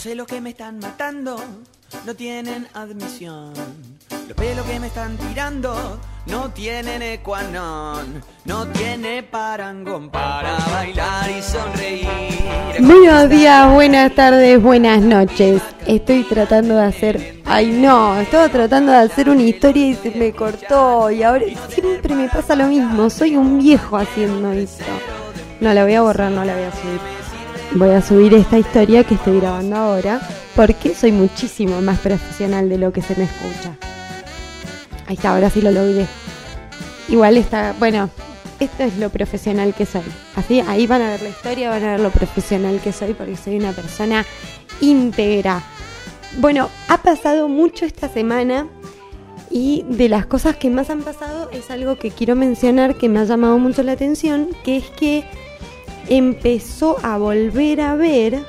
Los celos que me están matando no tienen admisión. Los pelos que me están tirando no tienen ecuanón. No tiene parangón para bailar y sonreír. Buenos días, buenas tardes, buenas noches. Estoy tratando de hacer. Ay, no, estaba tratando de hacer una historia y se me cortó. Y ahora siempre me pasa lo mismo. Soy un viejo haciendo esto. No la voy a borrar, no la voy a subir. Voy a subir esta historia que estoy grabando ahora porque soy muchísimo más profesional de lo que se me escucha. Ahí está, ahora sí lo logré. Igual está, bueno, esto es lo profesional que soy. Así, ahí van a ver la historia, van a ver lo profesional que soy porque soy una persona íntegra. Bueno, ha pasado mucho esta semana y de las cosas que más han pasado es algo que quiero mencionar que me ha llamado mucho la atención, que es que empezó a volver a ver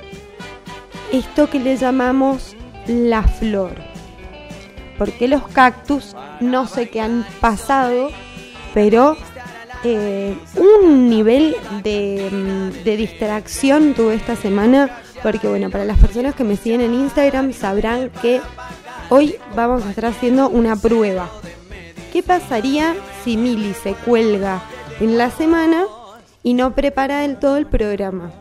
esto que le llamamos la flor. Porque los cactus no sé qué han pasado, pero eh, un nivel de, mm, de distracción tuve esta semana. Porque bueno, para las personas que me siguen en Instagram sabrán que hoy vamos a estar haciendo una prueba. ¿Qué pasaría si Mili se cuelga en la semana y no prepara del todo el programa.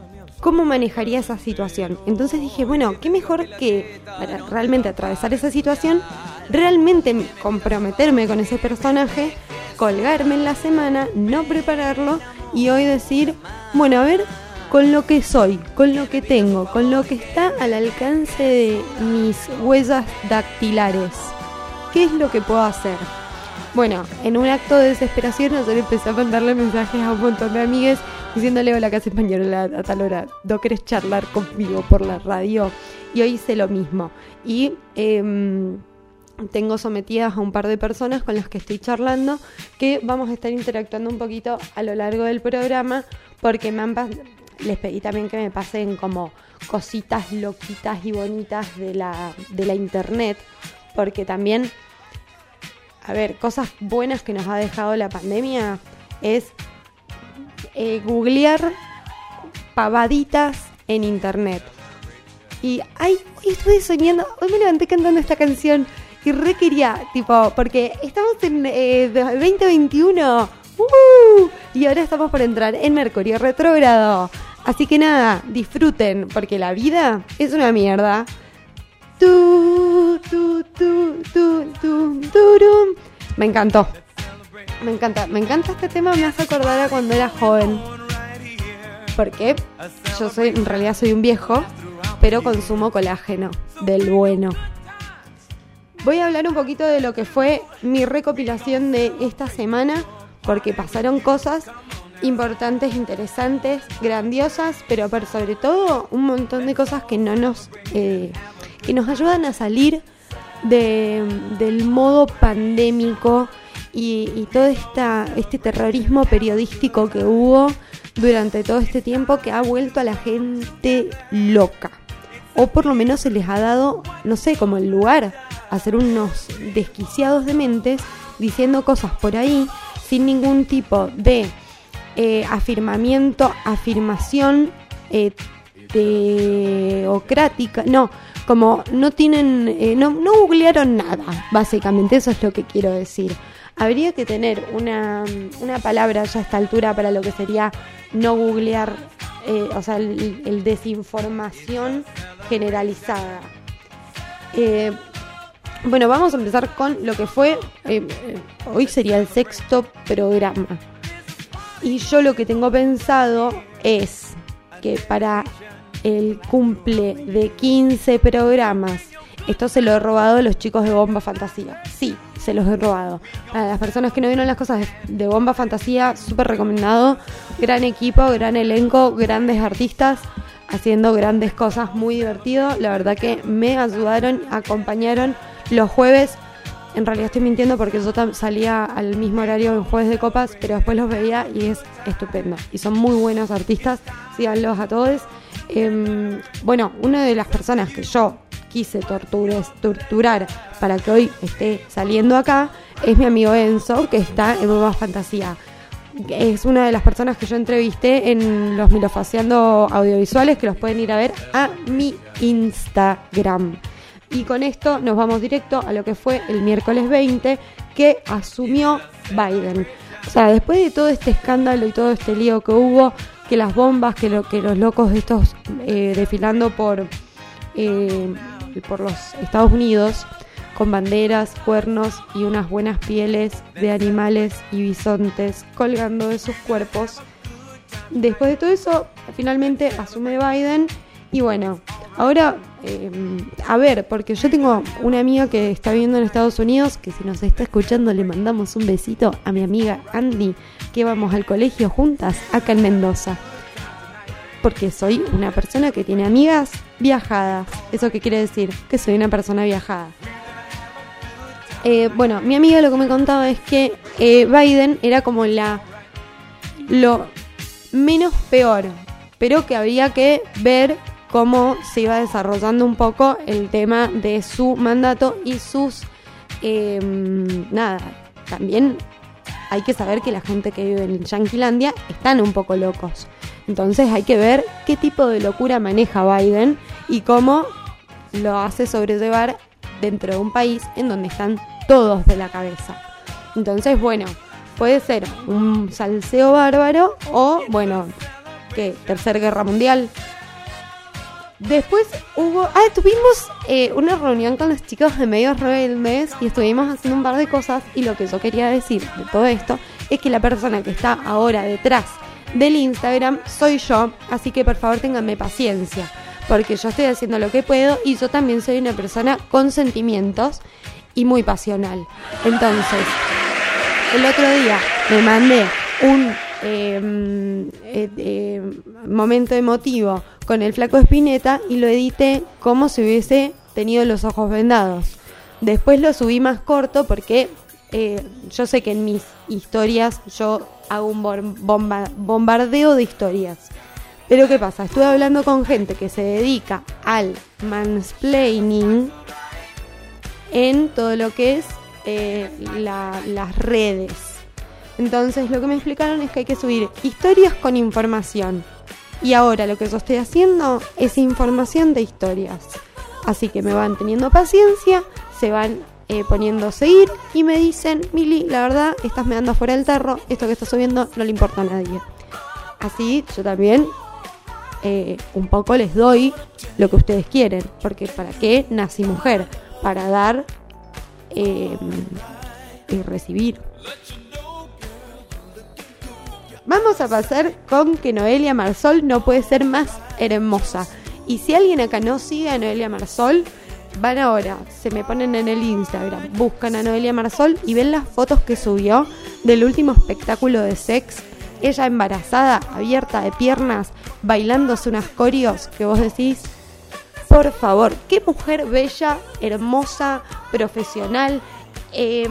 ¿Cómo manejaría esa situación? Entonces dije, bueno, qué mejor que para realmente atravesar esa situación, realmente comprometerme con ese personaje, colgarme en la semana, no prepararlo y hoy decir, bueno, a ver, con lo que soy, con lo que tengo, con lo que está al alcance de mis huellas dactilares, ¿qué es lo que puedo hacer? Bueno, en un acto de desesperación, nosotros empecé a mandarle mensajes a un montón de amigues diciéndole hola casa española a tal hora, ¿no querés charlar conmigo por la radio? Y hoy hice lo mismo. Y em, tengo sometidas a un par de personas con las que estoy charlando que vamos a estar interactuando un poquito a lo largo del programa porque me les pedí también que me pasen como cositas loquitas y bonitas de la, de la internet porque también a ver, cosas buenas que nos ha dejado la pandemia es eh, googlear pavaditas en internet. Y ay, hoy estuve soñando, hoy me levanté cantando esta canción y re quería, tipo, porque estamos en 2021 eh, ¡uh! y ahora estamos por entrar en Mercurio retrógrado. Así que nada, disfruten, porque la vida es una mierda. Tu, tu, tu, tu, tu, tu, Me encantó. Me encanta, me encanta este tema, me hace acordar a cuando era joven. Porque yo soy, en realidad soy un viejo, pero consumo colágeno, del bueno. Voy a hablar un poquito de lo que fue mi recopilación de esta semana, porque pasaron cosas importantes, interesantes, grandiosas, pero sobre todo un montón de cosas que no nos eh, que nos ayudan a salir del modo pandémico y, todo esta, este terrorismo periodístico que hubo durante todo este tiempo que ha vuelto a la gente loca. O por lo menos se les ha dado, no sé, como el lugar a ser unos desquiciados de mentes diciendo cosas por ahí sin ningún tipo de eh, afirmamiento, afirmación eh, teocrática, no, como no tienen, eh, no, no googlearon nada, básicamente, eso es lo que quiero decir. Habría que tener una, una palabra ya a esta altura para lo que sería no googlear, eh, o sea, el, desinformación generalizada. Eh, bueno, vamos a empezar con lo que fue, hoy sería el sexto programa. Y yo lo que tengo pensado es que para el cumple de 15 programas. Esto se lo he robado a los chicos de Bomba Fantasía. Sí, se los he robado. Para las personas que no vieron las cosas de Bomba Fantasía, súper recomendado. Gran equipo, gran elenco, grandes artistas haciendo grandes cosas, muy divertido. La verdad que me ayudaron, acompañaron los jueves. En realidad estoy mintiendo porque yo salía al mismo horario en jueves de copas, pero después los veía y es estupendo. Y son muy buenos artistas, síganlos a todos. Em, bueno, una de las personas que yo quise torturar para que hoy esté saliendo acá es mi amigo Enzo, que está en Nueva Fantasía. es una de las personas que yo entrevisté en los Milofaciando audiovisuales que los pueden ir a ver a mi Instagram. Y con esto nos vamos directo a lo que fue el miércoles 20 que asumió Biden. O sea, después de todo este escándalo y todo este lío que hubo, que las bombas, que, lo, que los locos estos eh, desfilando por, eh, por los Estados Unidos, con banderas, cuernos y unas buenas pieles de animales y bisontes colgando de sus cuerpos. Después de todo eso, finalmente asume Biden y bueno, ahora eh, a ver, porque yo tengo una amiga que está viviendo en Estados Unidos, que si nos está escuchando le mandamos un besito a mi amiga Andy, que vamos al colegio juntas acá en Mendoza. Porque soy una persona que tiene amigas viajadas. ¿Eso qué quiere decir? Que soy una persona viajada. Eh, bueno, mi amiga lo que me contaba es que eh, Biden era como la lo menos peor, pero que había que ver cómo se iba desarrollando un poco el tema de su mandato y sus... Em, nada, también hay que saber que la gente que vive en Yanquilandia están un poco locos. Entonces hay que ver qué tipo de locura maneja Biden y cómo lo hace sobrellevar dentro de un país en donde están todos de la cabeza. Entonces, bueno, puede ser un salseo bárbaro o, bueno, que Tercera Guerra Mundial, Después hubo. Ah, tuvimos eh, una reunión con los chicos de Medios Rebeldes y estuvimos haciendo un par de cosas. Y lo que yo quería decir de todo esto es que la persona que está ahora detrás del Instagram soy yo. Así que por favor ténganme paciencia. Porque yo estoy haciendo lo que puedo y yo también soy una persona con sentimientos y muy pasional. Entonces, el otro día me mandé un eh, eh, momento emotivo con el flaco Espineta y lo edité como si hubiese tenido los ojos vendados. Después lo subí más corto porque eh, yo sé que en mis historias yo hago un bombardeo de historias. Pero ¿qué pasa? Estuve hablando con gente que se dedica al mansplaining en todo lo que es eh, las redes. Entonces lo que me explicaron es que hay que subir historias con información. Y ahora lo que yo estoy haciendo es información de historias. Así que me van teniendo paciencia, se van eh, poniendo a seguir y me dicen, Mili, la verdad, estás me dando fuera del tarro, esto que estás subiendo no le importa a nadie. Así yo también eh, un poco les doy lo que ustedes quieren, porque ¿para qué nací mujer? Para dar eh, y recibir. Vamos a pasar con que Noelia Marsol no puede ser más hermosa. Y si alguien acá no sigue a Noelia Marsol, van ahora, se me ponen en el Instagram, buscan a Noelia Marsol y ven las fotos que subió del último espectáculo de sex. Ella embarazada, abierta de piernas, bailándose unas corios que vos decís, por favor, qué mujer bella, hermosa, profesional. Eh,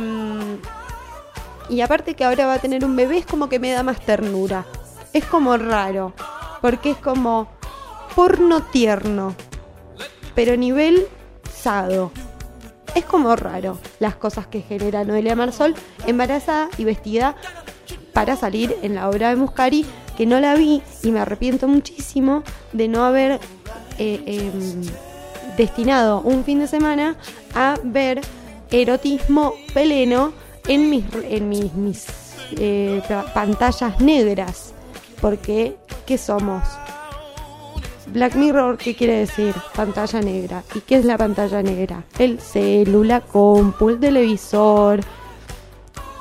y aparte que ahora va a tener un bebé es como que me da más ternura. Es como raro, porque es como porno tierno, pero nivel sado. Es como raro las cosas que genera Noelia Marsol embarazada y vestida para salir en la obra de Muscari, que no la vi y me arrepiento muchísimo de no haber eh, em, destinado un fin de semana a ver erotismo peleno en mis, en mis, eh, pantallas negras. Porque, ¿qué somos? Black Mirror, ¿qué quiere decir? Pantalla negra. ¿Y qué es la pantalla negra? El celular, compu, el televisor,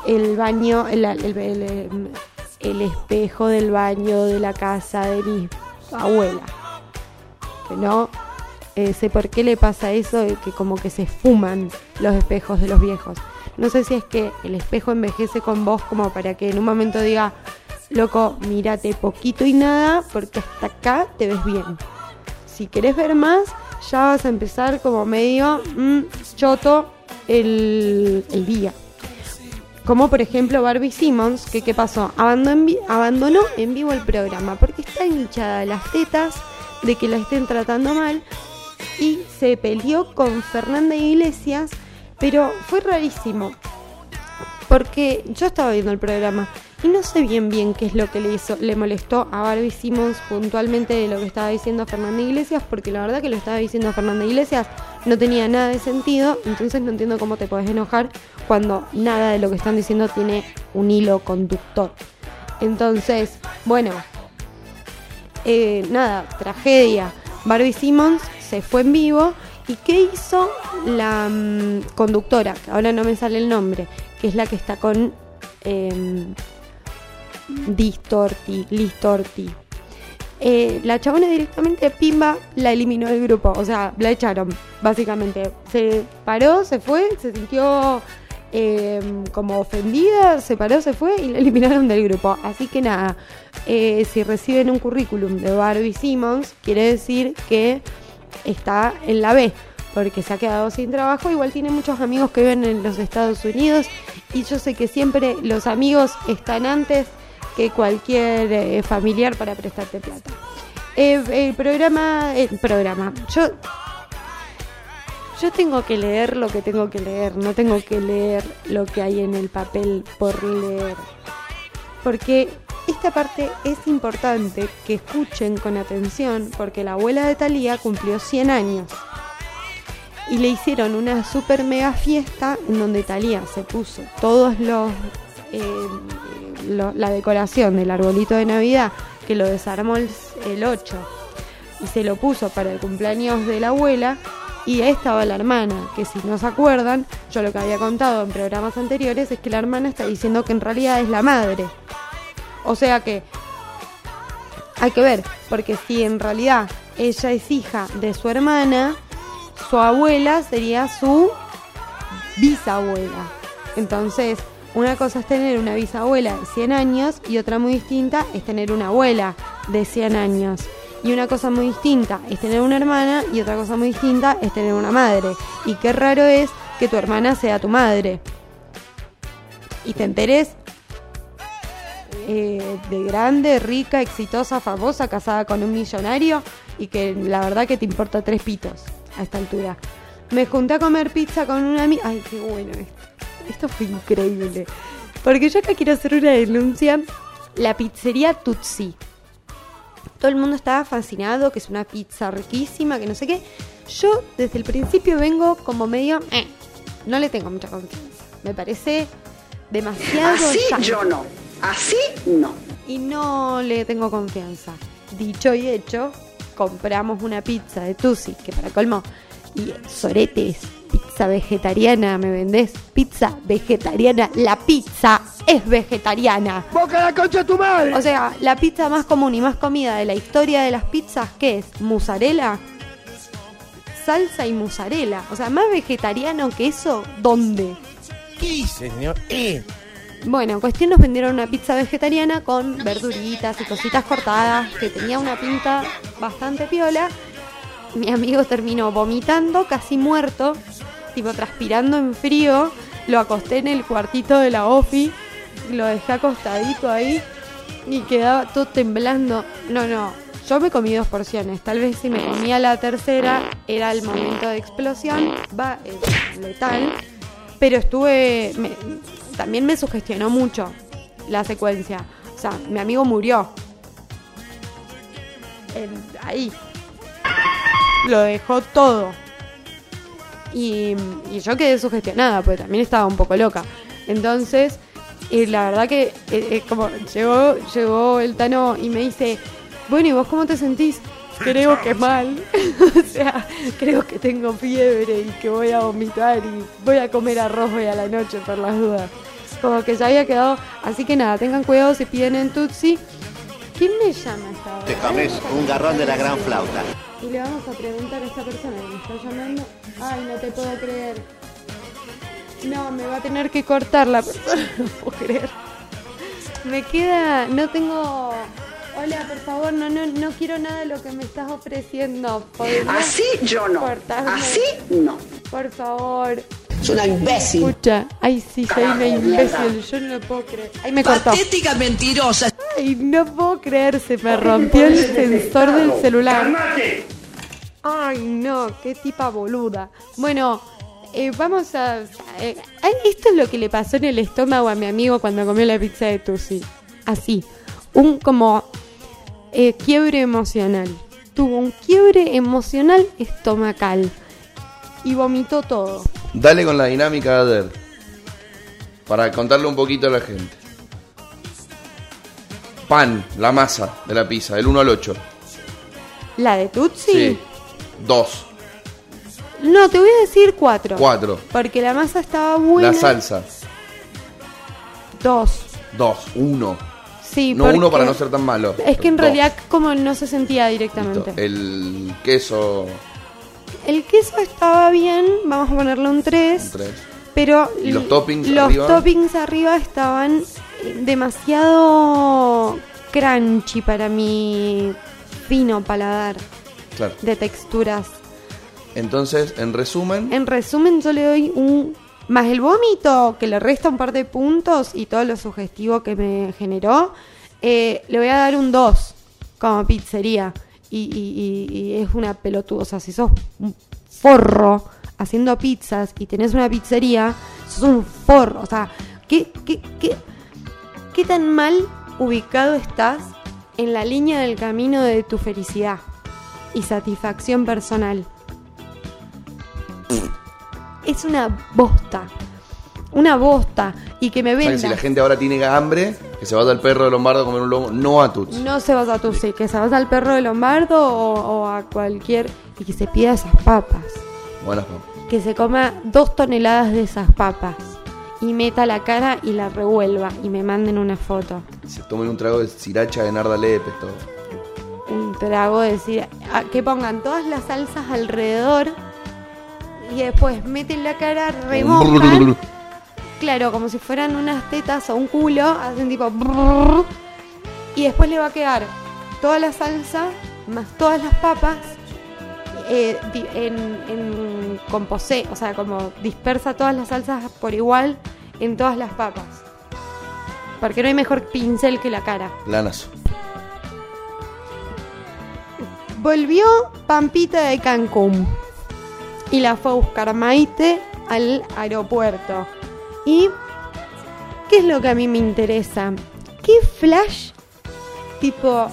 el baño, el, el, espejo del baño de la casa de mi abuela. Que no eh, sé por qué le pasa eso, que como que se fuman los espejos de los viejos. No sé si es que el espejo envejece con vos como para que en un momento diga, loco, mírate poquito y nada, porque hasta acá te ves bien. Si querés ver más, ya vas a empezar como medio mm, choto el, día. Como por ejemplo Barbie Simmons, que qué pasó, abandonó, abandonó en vivo el programa porque está hinchada de las tetas de que la estén tratando mal y se peleó con Fernanda Iglesias pero fue rarísimo. Porque yo estaba viendo el programa Y no sé bien bien qué es lo que le hizo, le molestó a Barbie Simmons puntualmente de lo que estaba diciendo Fernanda Iglesias, porque la verdad que lo estaba diciendo Fernanda Iglesias no tenía nada de sentido, entonces no entiendo cómo te puedes enojar cuando nada de lo que están diciendo tiene un hilo conductor. Entonces, bueno, eh, nada, tragedia. Barbie Simmons se fue en vivo ¿Y qué hizo la mm, conductora? Ahora no me sale el nombre, que es la que está con eh, Distorti, Listorti. Eh, la chabona directamente, pimba, la eliminó del grupo. O sea, la echaron, básicamente. Se paró, se fue, se sintió eh, como ofendida, se paró, se fue y la eliminaron del grupo. Así que nada, eh, si reciben un currículum de Barbie Simmons, quiere decir que está en la B porque se ha quedado sin trabajo. Igual tiene muchos amigos que viven en los Estados Unidos y yo sé que siempre los amigos están antes que cualquier eh, familiar para prestarte plata. Eh, el programa, el programa, yo yo tengo que leer lo que tengo que leer, no tengo que leer lo que hay en el papel por leer. Porque esta parte es importante que escuchen con atención porque la abuela de Talía cumplió 100 años y le hicieron una super mega fiesta en donde Talía se puso todos los eh, la decoración del arbolito de Navidad que lo desarmó el, 8 y se lo puso para el cumpleaños de la abuela y ahí estaba la hermana, que si no se acuerdan, yo lo que había contado en programas anteriores es que la hermana está diciendo que en realidad es la madre. O sea que hay que ver, porque si en realidad ella es hija de su hermana, su abuela sería su bisabuela. Entonces, una cosa es tener una bisabuela de 100 años y otra muy distinta es tener una abuela de 100 años. Y una cosa muy distinta es tener una hermana y otra cosa muy distinta es tener una madre. Y qué raro es que tu hermana sea tu madre. Y te enteres eh, de grande, rica, exitosa, famosa, casada con un millonario y que la verdad que te importa tres pitos a esta altura. Me junté a comer pizza con una amiga. Ay, qué bueno esto. Esto fue increíble. Porque yo acá quiero hacer una denuncia. La pizzería Tutsi. Todo el mundo estaba fascinado, que es una pizza riquísima, que no sé qué. Yo desde el principio vengo como medio... Eh, no le tengo mucha confianza. Me parece demasiado... Así yo no. Así no. Y no le tengo confianza. Dicho y hecho, compramos una pizza de Tusi, que para colmo, y soretes, pizza vegetariana, ¿me vendés? Pizza vegetariana, la pizza es vegetariana. ¡Boca la concha de tu madre! O sea, la pizza más común y más comida de la historia de las pizzas, ¿qué es? ¿Mozzarella? Salsa y mozzarella. O sea, más vegetariano que eso, ¿dónde? ¿Qué señor? Eh. Bueno, en cuestión nos vendieron una pizza vegetariana con verduritas y cositas cortadas, que tenía una pinta bastante piola. Mi amigo terminó vomitando, casi muerto, tipo transpirando en frío. Lo acosté en el cuartito de la OFI, lo dejé acostadito ahí y quedaba todo temblando. No, no, yo me comí dos porciones. Tal vez si me comía la tercera era el momento de explosión, va, es letal. Pero estuve, también me sugestionó mucho la secuencia. O sea, mi amigo murió. ahí. Lo dejó todo. Y, yo quedé sugestionada, porque también estaba un poco loca. Entonces, y la verdad que eh, como llegó, llegó el Tano y me dice, bueno, ¿y vos cómo te sentís? Creo que mal. o sea, creo que tengo fiebre y que voy a vomitar y voy a comer arroz hoy a la noche por las dudas como que ya había quedado. Así que nada, tengan cuidado si piden en Tutsi. ¿Quién me llama esta hora? Te comes un garrón de la gran flauta. Y le vamos a preguntar a esta persona que me está llamando. Ay, no te puedo creer. No, me va a tener que cortar la persona, no puedo creer. Me queda, no tengo... Hola, por favor, no, no, no quiero nada de lo que me estás ofreciendo. Así yo no. Así no. Por favor. Es una imbécil. Escucha, ay sí, soy una imbécil, yo no lo puedo creer. Ay, me cortó. Patética mentirosa. Ay, no puedo creer, se me rompió el sensor del celular. Ay, no, qué tipa boluda. Bueno, Eh, vamos a... eh, ay, esto es lo que le pasó en el estómago a mi amigo cuando comió la pizza de Tusi. Así. Un como eh, quiebre emocional. Tuvo un quiebre emocional estomacal. Y vomitó todo. Dale con la dinámica de Ader. Para contarle un poquito a la gente. Pan, la masa de la pizza, del 1 al 8. ¿La de Tutsi? 2, No, te voy a decir cuatro. 4. Porque la masa estaba buena. La salsa, Dos. 2, 1. Sí, No uno para no ser tan malo. Es que en Dos. realidad como no se sentía directamente. Listo. El queso, El queso estaba bien, vamos a ponerle un 3. 3. Pero ¿Y los toppings los arriba? toppings arriba estaban demasiado crunchy para mi fino paladar Claro. de texturas. Entonces, en resumen, En resumen, yo le doy un más el vómito que le resta un par de puntos y todo lo sugestivo que me generó, eh, le voy a dar un 2 como pizzería. Y, y- es una pelotuda. O sea, si sos un forro haciendo pizzas y tenés una pizzería, sos un forro. O sea, ¿qué, qué, qué, qué tan mal ubicado estás en la línea del camino de tu felicidad y satisfacción personal? es una bosta. Una bosta. Y que me o sea, que venda. si la gente ahora tiene hambre, que se vaya al perro de Lombardo a comer un lomo, no a Tuts. No se vas a tu sí, que se vas al perro de Lombardo o, o a cualquier. Y que se pida esas papas. Buenas papas. Que se coma dos toneladas de esas papas. Y meta la cara y la revuelva. Y me manden una foto. Se tomen un trago de sriracha de Narda Lepes, todo. Un trago de decir. a- que pongan todas las salsas alrededor. Y después meten la cara, remojan. Claro, como si fueran unas tetas o un culo, hacen tipo brrr, y después le va a quedar toda la salsa más todas las papas eh, en, en composé, o sea, como dispersa todas las salsas por igual en todas las papas. Porque no hay mejor pincel que la cara. Lanazo. Volvió Pampita de Cancún y la fue a buscar Maite al aeropuerto. ¿Y qué es lo que a mí me interesa? ¿Qué flash tipo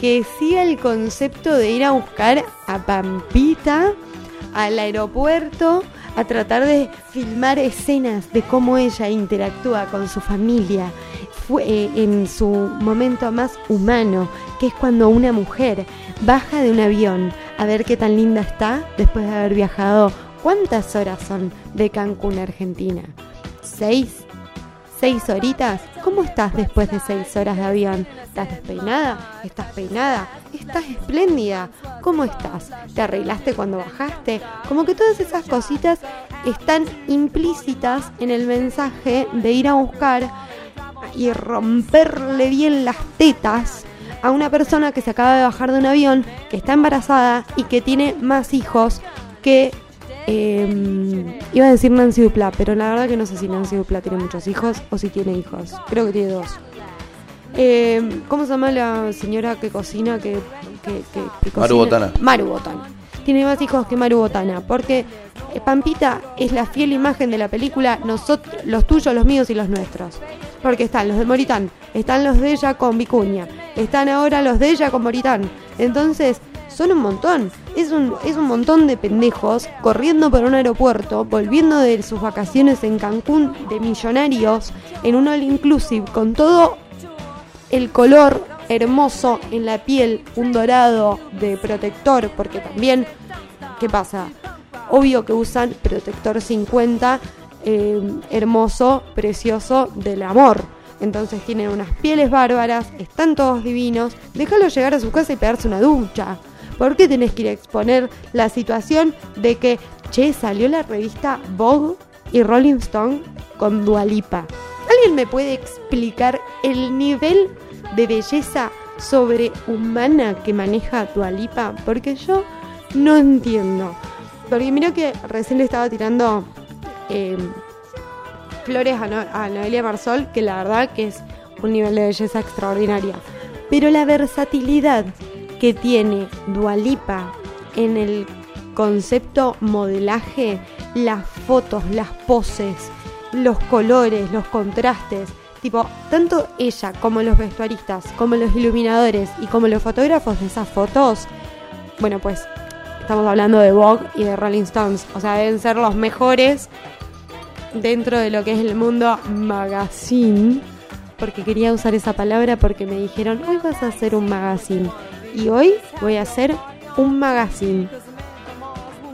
que siga el concepto de ir a buscar a Pampita al aeropuerto a tratar de filmar escenas de cómo ella interactúa con su familia fue eh, en su momento más humano, que es cuando una mujer baja de un avión a ver qué tan linda está después de haber viajado. ¿Cuántas horas son de Cancún, Argentina? ¿Seis? ¿Seis horitas? ¿Cómo estás después de seis horas de avión? ¿Estás despeinada? ¿Estás peinada? ¿Estás espléndida? ¿Cómo estás? ¿Te arreglaste cuando bajaste? Como que todas esas cositas están implícitas en el mensaje de ir a buscar y romperle bien las tetas a una persona que se acaba de bajar de un avión, que está embarazada y que tiene más hijos que... eh, iba a decir Nancy Dupla, pero la verdad que no sé si Nancy Dupla tiene muchos hijos o si tiene hijos. Creo que tiene dos. Eh, ¿Cómo se llama la señora que cocina? Que, que, que- que Maru cocina? Botana. Maru Botana. Tiene más hijos que Maru Botana, porque eh, Pampita es la fiel imagen de la película nosotros, los tuyos, los míos y los nuestros. Porque están los de Moritán, están los de ella con Vicuña, están ahora los de ella con Moritán. Entonces, son un montón. Es un, es un montón de pendejos corriendo por un aeropuerto, volviendo de sus vacaciones en Cancún de millonarios, en un all inclusive, con todo el color hermoso en la piel, un dorado de protector, porque también, ¿qué pasa? Obvio que usan protector 50, eh, hermoso, precioso del amor. Entonces tienen unas pieles bárbaras, están todos divinos. Déjalo llegar a su casa y pegarse una ducha. ¿Por qué tenés que ir a exponer la situación de que, che, salió la revista Vogue y Rolling Stone con Dualipa? ¿Alguien me puede explicar el nivel de belleza sobrehumana que maneja Dualipa? Porque yo no entiendo. Porque mira que recién le estaba tirando eh, flores a, a Noelia Marsol, que la verdad que es un nivel de belleza extraordinaria. Pero la versatilidad que tiene Dualipa en el concepto modelaje las fotos, las poses, los colores, los contrastes. Tipo, tanto ella como los vestuaristas, como los iluminadores y como los fotógrafos de esas fotos, bueno, pues estamos hablando de Vogue y de Rolling Stones. O sea, deben ser los mejores dentro de lo que es el mundo magazine. Porque quería usar esa palabra porque me dijeron, hoy vas a hacer un magazine. Y hoy voy a hacer un magazine.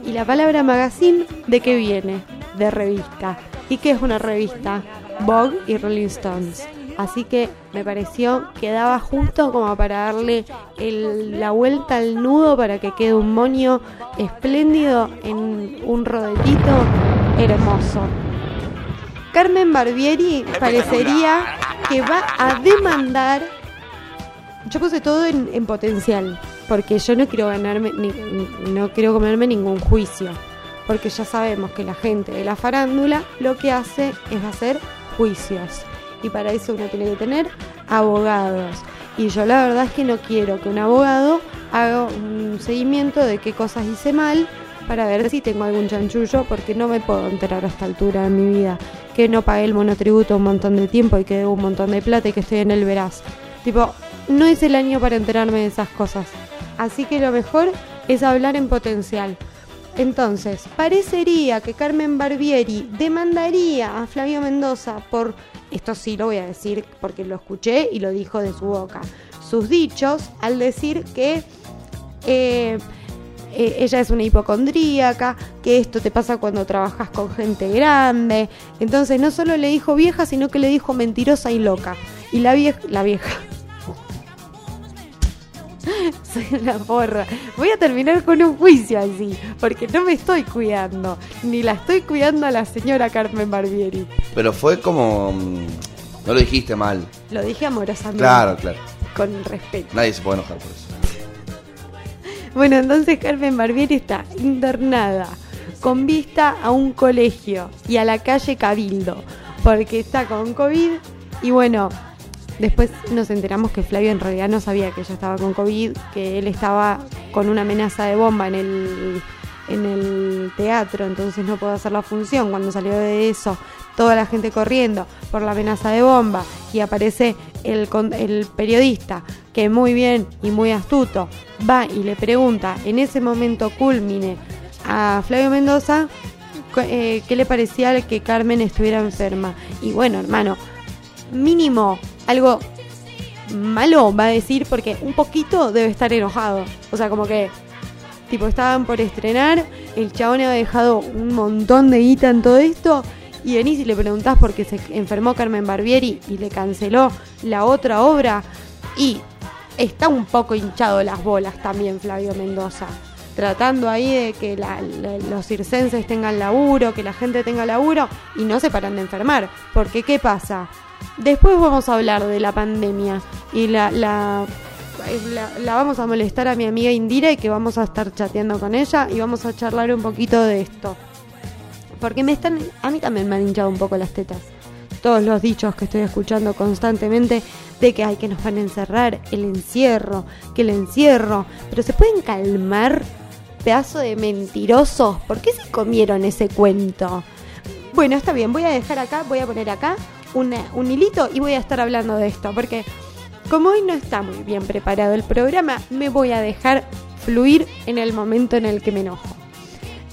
¿Y la palabra magazine de qué viene? De revista. ¿Y qué es una revista? Vogue y Rolling Stones. Así que me pareció que daba justo como para darle el- la vuelta al nudo para que quede un moño espléndido en un rodetito hermoso. Carmen Barbieri parecería que va a demandar. Yo puse todo en, en potencial, porque yo no quiero ganarme, ni- ni- no quiero comerme ningún juicio, porque ya sabemos que la gente de la farándula lo que hace es hacer juicios, y para eso uno tiene que tener abogados. Y yo la verdad es que no quiero que un abogado haga un seguimiento de qué cosas hice mal para ver si tengo algún chanchullo, porque no me puedo enterar a esta altura de mi vida que no pagué el monotributo un montón de tiempo y que debo un montón de plata y que estoy en el veraz. Tipo, no es el año para enterarme de esas cosas. Así que lo mejor es hablar en potencial. Entonces, parecería que Carmen Barbieri demandaría a Flavio Mendoza por, esto sí lo voy a decir porque lo escuché y lo dijo de su boca, sus dichos al decir que eh, eh, ella es una hipocondríaca, que esto te pasa cuando trabajas con gente grande. Entonces no solo le dijo vieja, sino que le dijo mentirosa y loca. Y la vieja, la vieja. Soy una porra. Voy a terminar con un juicio así, porque no me estoy cuidando, ni la estoy cuidando a la señora Carmen Barbieri. Pero fue como. mm, No lo dijiste mal. Lo dije amorosamente, Claro, claro. con respeto. Nadie se puede enojar por eso. Bueno, entonces Carmen Barbieri está internada con vista a un colegio y a la calle Cabildo, porque está con COVID y bueno, después nos enteramos que Flavio en realidad no sabía que ella estaba con COVID, que él estaba con una amenaza de bomba en el, en el teatro, entonces no pudo hacer la función. Cuando salió de eso, toda la gente corriendo por la amenaza de bomba y aparece el, el periodista que muy bien y muy astuto va y le pregunta en ese momento culmine a Flavio Mendoza eh, qué le parecía que Carmen estuviera enferma. Y bueno, hermano, mínimo algo malo va a decir porque un poquito debe estar enojado. O sea, como que tipo estaban por estrenar, el chabón había dejado un montón de guita en todo esto y venís y le preguntás por qué se enfermó Carmen Barbieri y le canceló la otra obra y está un poco hinchado las bolas también Flavio Mendoza. Tratando ahí de que los circenses tengan laburo, que la gente tenga laburo y no se paran de enfermar. Porque, ¿qué pasa? Después vamos a hablar de la pandemia y la, la, vamos a molestar a mi amiga Indira y que vamos a estar chateando con ella y vamos a charlar un poquito de esto. Porque me están, a mí también me han hinchado un poco las tetas. Todos los dichos que estoy escuchando constantemente de que hay que nos van a encerrar, el encierro, que el encierro. Pero se pueden calmar, pedazo de mentirosos. ¿Por qué se comieron ese cuento? Bueno, está bien, voy a dejar acá, voy a poner acá un hilito y voy a estar hablando de esto. Porque como hoy no está muy bien preparado el programa, me voy a dejar fluir en el momento en el que me enojo.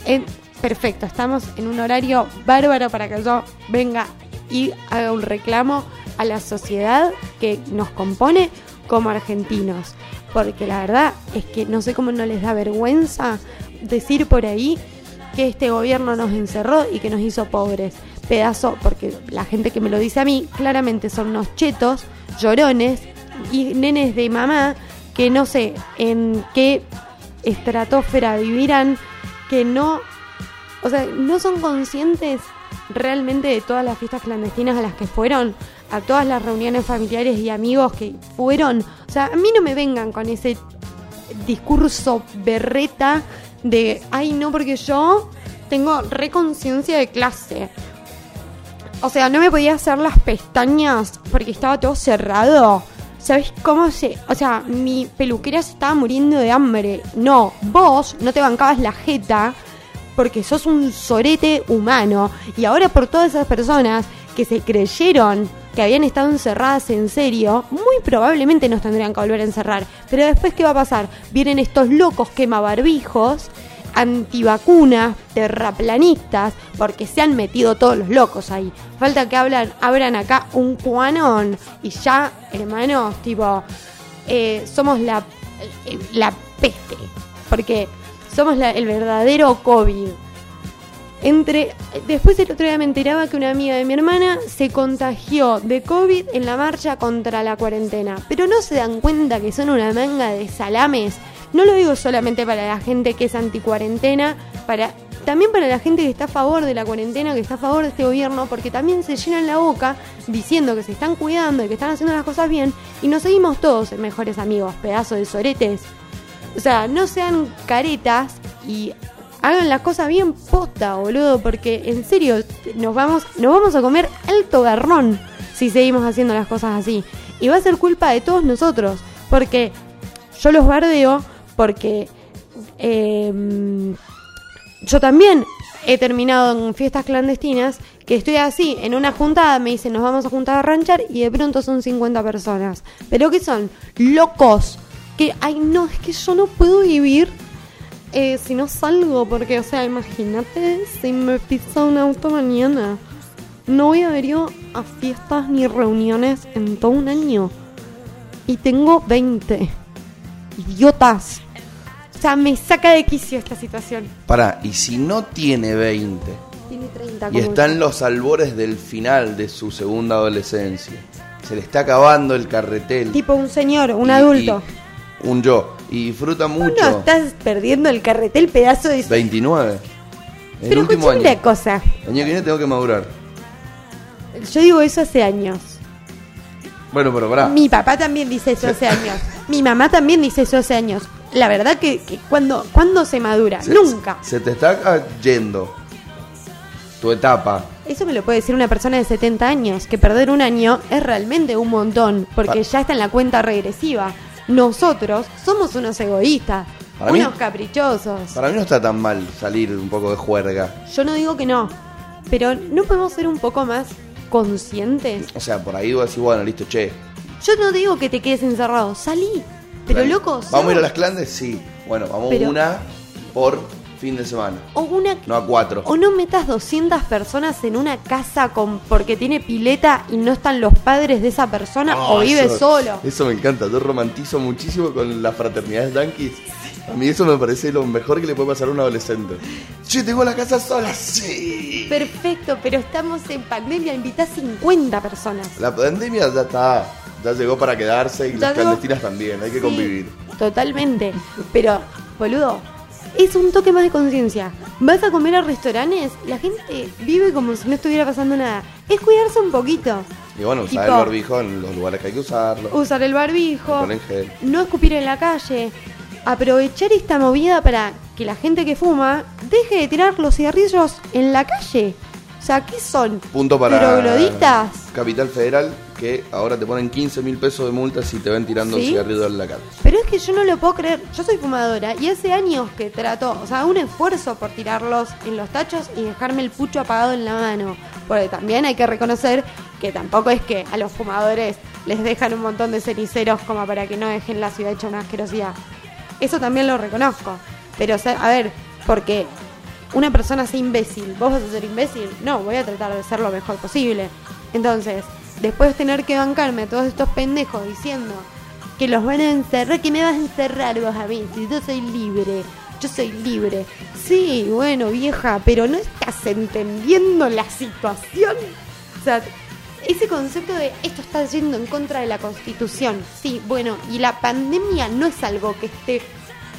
En- perfecto, estamos en un horario bárbaro para que yo venga y haga un reclamo a la sociedad que nos compone como argentinos. Porque la verdad es que no sé cómo no les da vergüenza decir por ahí que este gobierno nos encerró y que nos hizo pobres. Pedazo, porque la gente que me lo dice a mí claramente son unos chetos, llorones y nenes de mamá que no sé en qué estratosfera vivirán, que no, o sea, no son conscientes realmente de todas las fiestas clandestinas a las que fueron, a todas las reuniones familiares y amigos que fueron. O sea, a mí no me vengan con ese discurso berreta de, ay no, porque yo tengo reconciencia de clase. O sea, no me podía hacer las pestañas porque estaba todo cerrado. ¿Sabes cómo se.? O sea, mi peluquera se estaba muriendo de hambre. No, vos no te bancabas la jeta porque sos un sorete humano. Y ahora por todas esas personas que se creyeron que habían estado encerradas en serio, muy probablemente nos tendrían que volver a encerrar. Pero después, ¿qué va a pasar? Vienen estos locos quemabarbijos, antivacunas, terraplanistas, porque se han metido todos los locos ahí. Falta que hablan, abran acá un cuanón y ya, hermanos, tipo, eh, somos la, eh, la peste, porque somos el verdadero COVID. Entre, después el otro día me enteraba que una amiga de mi hermana se contagió de COVID en la marcha contra la cuarentena. Pero no se dan cuenta que son una manga de salames. No lo digo solamente para la gente que es anticuarentena, para, también para la gente que está a favor de la cuarentena, que está a favor de este gobierno, porque también se llenan la boca diciendo que se están cuidando y que están haciendo las cosas bien, y nos seguimos todos mejores amigos, pedazos de soretes. O sea, no sean caretas y hagan las cosas bien posta, boludo, porque en serio nos vamos, nos vamos a comer alto garrón si seguimos haciendo las cosas así. Y va a ser culpa de todos nosotros, porque yo los bardeo, porque eh, yo también he terminado en fiestas clandestinas que estoy así, en una juntada me dicen nos vamos a juntar a ranchar y de pronto son 50 personas. Pero que son locos, que, ay no, es que yo no puedo vivir eh, si no salgo, porque, o sea, imagínate si me pisa un auto mañana. No voy a haber ido a fiestas ni reuniones en todo un año. Y tengo 20. Idiotas. O sea, me saca de quicio esta situación. Pará, y si no tiene 20 Tiene 30 y está yo. en los albores del final de su segunda adolescencia, se le está acabando el carretel. Tipo un señor, un y- adulto. y un yo. Y disfruta mucho. no estás perdiendo el carretel pedazo de... 29. El Pero último escuchame año. una cosa. El año que viene tengo que madurar. Yo digo eso hace años. Bueno, pero pará. Mi papá también dice eso hace años. Mi mamá también dice eso hace años. La verdad que, que cuando, cuando se madura, Se- nunca. Se te está ah, yendo tu etapa. Eso me lo puede decir una persona de 70 años, que perder un año es realmente un montón, porque Pa- ya está en la cuenta regresiva. Nosotros somos unos egoístas, Para mí- unos caprichosos. Para mí no está tan mal salir un poco de juerga. Yo no digo que no, pero ¿no podemos ser un poco más conscientes? O sea, por ahí vos decís, bueno, listo, che. Yo no digo que te quedes encerrado, salí. Pero Dale. locos. ¿Vamos a ir a las clandes? Sí. Bueno, vamos Pero- una por fin de semana. O una No a cuatro. O no metas 200 personas en una casa con porque tiene pileta y no están los padres de esa persona Oh, o vive eso- solo. Eso me encanta. Yo romantizo muchísimo con las fraternidades yanquis. A mí eso me parece lo mejor que le puede pasar a un adolescente. Che, tengo la casa sola. Sí. Perfecto, pero estamos en pandemia, invitás 50 personas. La pandemia ya está. Ya llegó para quedarse y Ya las llegó. clandestinas también. Hay que Sí, convivir. Totalmente. Pero, boludo, es un toque más de conciencia. Vas a comer a restaurantes, la gente vive como si no estuviera pasando nada. Es cuidarse un poquito. Y bueno, usar Tipo- el barbijo en los lugares que hay que usarlo. Usar el barbijo. Gel. no escupir en la calle, aprovechar esta movida para que la gente que fuma deje de tirar los cigarrillos en la calle. O sea, ¿qué son? Punto para ¿Trogloditas? Capital Federal, que ahora te ponen 15 mil pesos de multa si te ven tirando ¿Sí? un cigarrillo en la calle. Pero es que yo no lo puedo creer. Yo soy fumadora y hace años que trato, o sea, un esfuerzo por tirarlos en los tachos y dejarme el pucho apagado en la mano. Porque también hay que reconocer que tampoco es que a los fumadores les dejan un montón de ceniceros como para que no dejen la ciudad hecha una asquerosidad. Eso también lo reconozco. Pero, a ver, porque una persona sea imbécil, ¿vos vas a ser imbécil? No, voy a tratar de ser lo mejor posible. Entonces, después de tener que bancarme a todos estos pendejos diciendo que los van a encerrar, que me vas a encerrar vos a mí, si yo soy libre, yo soy libre. Sí, bueno, vieja, pero no estás entendiendo la situación. O sea, ese concepto de esto está yendo en contra de la constitución. Sí, bueno, y la pandemia no es algo que esté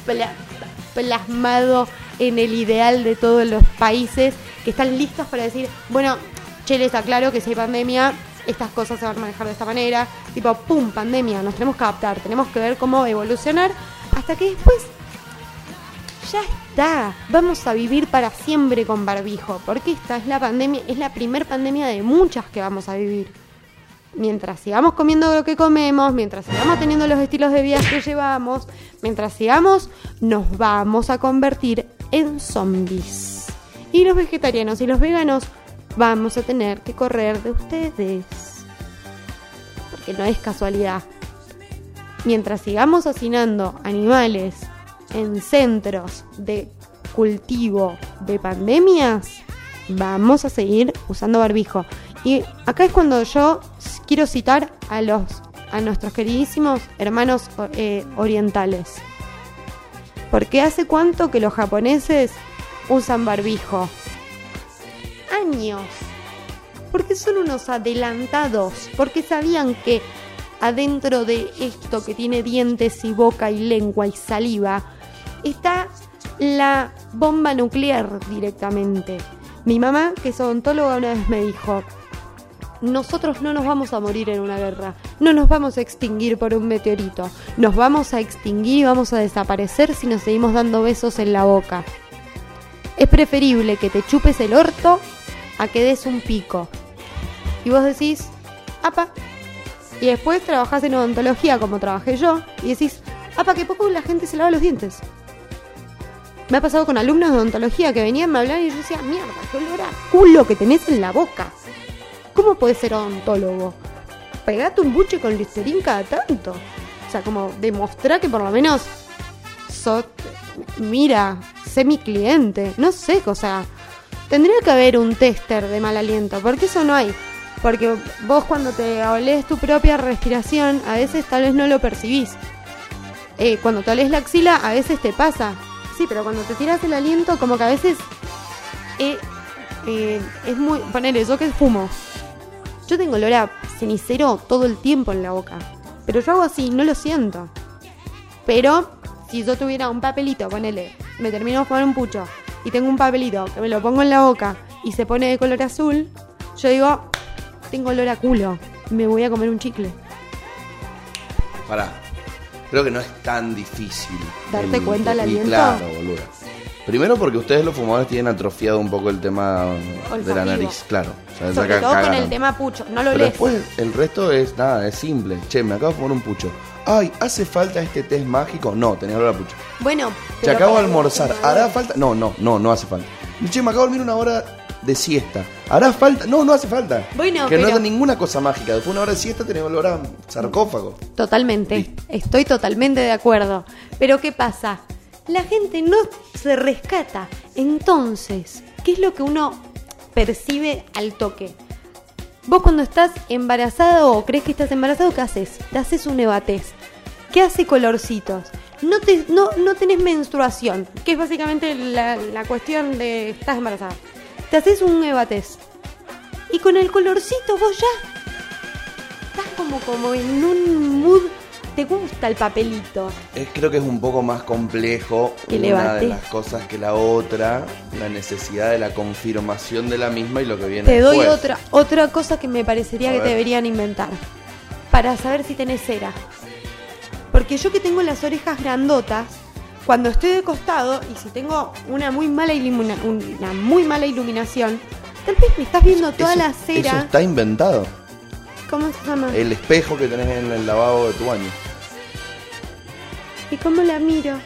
pla- plasmado en el ideal de todos los países que están listos para decir, bueno, che, les aclaro que si hay pandemia, estas cosas se van a manejar de esta manera. Tipo, pum, pandemia, nos tenemos que adaptar, tenemos que ver cómo evolucionar hasta que después ya está. Vamos a vivir para siempre con barbijo, porque esta es la pandemia, es la primer pandemia de muchas que vamos a vivir. Mientras sigamos comiendo lo que comemos, mientras sigamos teniendo los estilos de vida que llevamos, mientras sigamos, nos vamos a convertir en zombies. Y los vegetarianos y los veganos vamos a tener que correr de ustedes. Porque no es casualidad. Mientras sigamos hacinando animales en centros de cultivo de pandemias, vamos a seguir usando barbijo. Y acá es cuando yo quiero citar a los a nuestros queridísimos hermanos eh, orientales. Porque hace cuánto que los japoneses usan barbijo? Años. Porque son unos adelantados. Porque sabían que adentro de esto que tiene dientes y boca y lengua y saliva está la bomba nuclear directamente. Mi mamá, que es odontóloga, una vez me dijo, nosotros no nos vamos a morir en una guerra, no nos vamos a extinguir por un meteorito, nos vamos a extinguir y vamos a desaparecer si nos seguimos dando besos en la boca. Es preferible que te chupes el orto a que des un pico. Y vos decís, apa. Y después trabajás en odontología como trabajé yo y decís, apa, que poco la gente se lava los dientes. Me ha pasado con alumnos de odontología que venían, me hablaban y yo decía, mierda, qué olor a culo que tenés en la boca. ¿Cómo puedes ser odontólogo? Pegate un buche con listerín cada tanto. O sea, como demostrar que por lo menos sos, mira, sé mi cliente. No sé, o sea, tendría que haber un tester de mal aliento, porque eso no hay. Porque vos cuando te olés tu propia respiración, a veces tal vez no lo percibís. Eh, cuando te olés la axila, a veces te pasa. Sí, pero cuando te tiras el aliento, como que a veces eh, eh, es muy... Poner eso que fumo. Yo tengo olor a cenicero todo el tiempo en la boca. Pero yo hago así, no lo siento. Pero si yo tuviera un papelito, ponele, me termino de fumar un pucho y tengo un papelito que me lo pongo en la boca y se pone de color azul, yo digo, tengo olor a culo, me voy a comer un chicle. Pará. Creo que no es tan difícil. ¿Darte cuenta el y aliento? Claro, boludo. Primero porque ustedes los fumadores tienen atrofiado un poco el tema de la nariz, claro. O sea, Sobre todo con el tema pucho, no lo Pero lees. después el resto es nada, es simple. Che, me acabo de fumar un pucho. Ay, ¿hace falta este test mágico? No, tenía olor a pucho. Bueno, Che, pero acabo de almorzar. ¿Hará falta? No, no, no, no hace falta. Che, me acabo de dormir una hora de siesta. ¿Hará falta? No, no hace falta. Bueno, que no es ninguna cosa mágica. Después de una hora de siesta tenés olor a sarcófago. Totalmente, Listo. estoy totalmente de acuerdo. Pero ¿qué pasa? La gente no se rescata. Entonces, ¿qué es lo que uno percibe al toque? Vos cuando estás embarazado o crees que estás embarazado, ¿qué haces? Te haces un evatez. ¿Qué hace colorcitos? No, te, no, no tenés menstruación, que es básicamente la, la cuestión de estás embarazada. Te haces un evatez. Y con el colorcito vos ya estás como, como en un mood. Te gusta el papelito. Es, creo que es un poco más complejo Que una de las cosas que la otra, la necesidad de la confirmación de la misma y lo que viene Te doy después. otra, otra cosa que me parecería A que ver. deberían inventar. Para saber si tenés cera. Porque yo que tengo las orejas grandotas, cuando estoy de costado y si tengo una muy mala, ilumina- una muy mala iluminación, tal vez me estás viendo toda Eso- la Eso cera. está inventado. ¿Cómo se llama? El espejo que tenés en el lavabo de tu baño. ¿Y cómo la miro?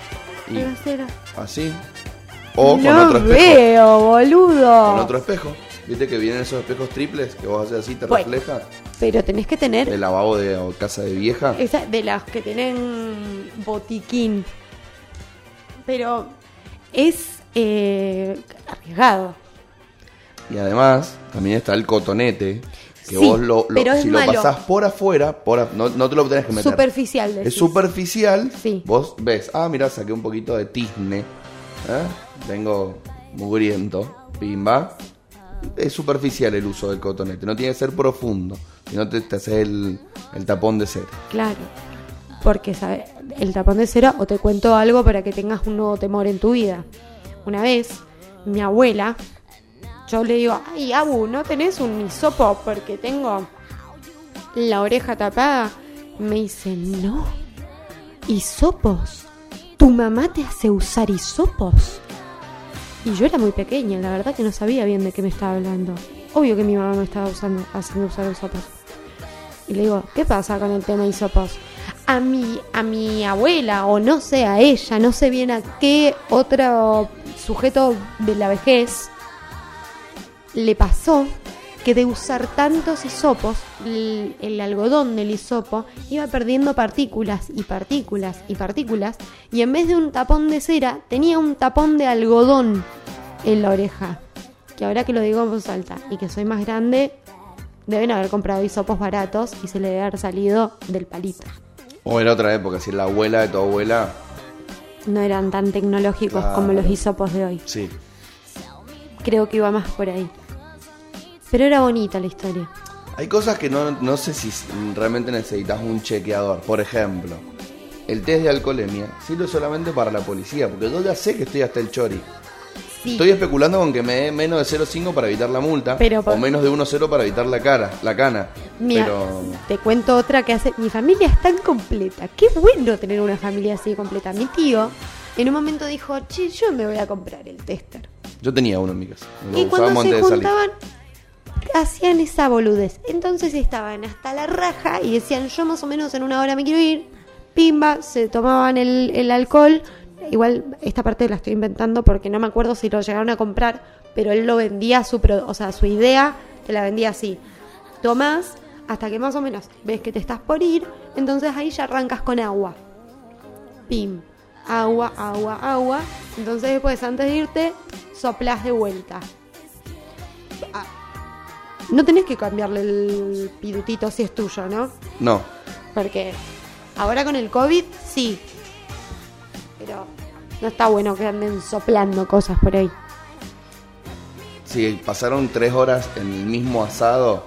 Y- A la cera. Así. O con otro espejo. veo, boludo. Con otro espejo. Viste que vienen esos espejos triples que vos haces así, te Bueno. refleja. Pero tenés que tener El lavabo de o casa de vieja. Esa de las que tienen botiquín. Pero es eh, arriesgado. Y además, también está el cotonete. Que Sí, vos lo, lo- pero es si malo. lo pasás por afuera, por a- no, no te lo tenés que meter. Superficial. decís. Es superficial. Sí. Vos ves, ah, mira, saqué un poquito de tizne. ¿eh? Vengo mugriento. Pimba. Es superficial el uso del cotonete. No tiene que ser profundo. Si no te, te haces el, el tapón de cera. Claro. Porque ¿sabe? el tapón de cera, o te cuento algo para que tengas un nuevo temor en tu vida. Una vez, mi abuela, yo le digo, ay, Abu, ¿no tenés un hisopo? Porque tengo la oreja tapada. Me dice, no. ¿Hisopos? ¿Tu mamá te hace usar hisopos? Y yo era muy pequeña, la verdad que no sabía bien de qué me estaba hablando. Obvio que mi mamá me estaba usando, haciendo usar hisopos. Y le digo, ¿qué pasa con el tema hisopos? A mi, a mi abuela, o no sé, a ella, no sé bien a qué otro sujeto de la vejez, le pasó que de usar tantos hisopos, el, el algodón del hisopo iba perdiendo partículas y partículas y partículas, y en vez de un tapón de cera, tenía un tapón de algodón en la oreja. Que ahora que lo digo en voz alta y que soy más grande, deben haber comprado hisopos baratos y se le debe haber salido del palito. O era otra época, si la abuela de tu abuela, No eran tan tecnológicos Claro. como los hisopos de hoy. sí. Creo que iba más por ahí. Pero era bonita la historia. Hay cosas que no, no sé si realmente necesitas un chequeador. Por ejemplo, el test de alcoholemia sirve solamente para la policía, porque yo ya sé que estoy hasta el chori. Sí. Estoy especulando con que me dé menos de 0,5 para evitar la multa, Pero o menos de 1,0 para evitar la cara, la cana. Mira, Pero te cuento otra que hace. Mi familia es tan completa. Qué bueno tener una familia así completa. Mi tío en un momento dijo, che, yo me voy a comprar el tester. yo tenía uno en mi casa. Y cuando se juntaban, hacían esa boludez. Entonces estaban hasta la raja y decían, yo más o menos en una hora me quiero ir. Pimba, se tomaban el, el alcohol. Igual esta parte la estoy inventando porque no me acuerdo si lo llegaron a comprar, pero él lo vendía, su pro- o sea, su idea te la vendía así. Tomás hasta que más o menos ves que te estás por ir, entonces ahí ya arrancas con agua. Pim, agua, agua, agua. Entonces después antes de irte, soplas de vuelta. Ah, No tenés que cambiarle el pirutito si es tuyo, ¿no? No, Porque ahora con el COVID sí. Pero no está bueno que anden soplando cosas por ahí. si pasaron tres horas en el mismo asado,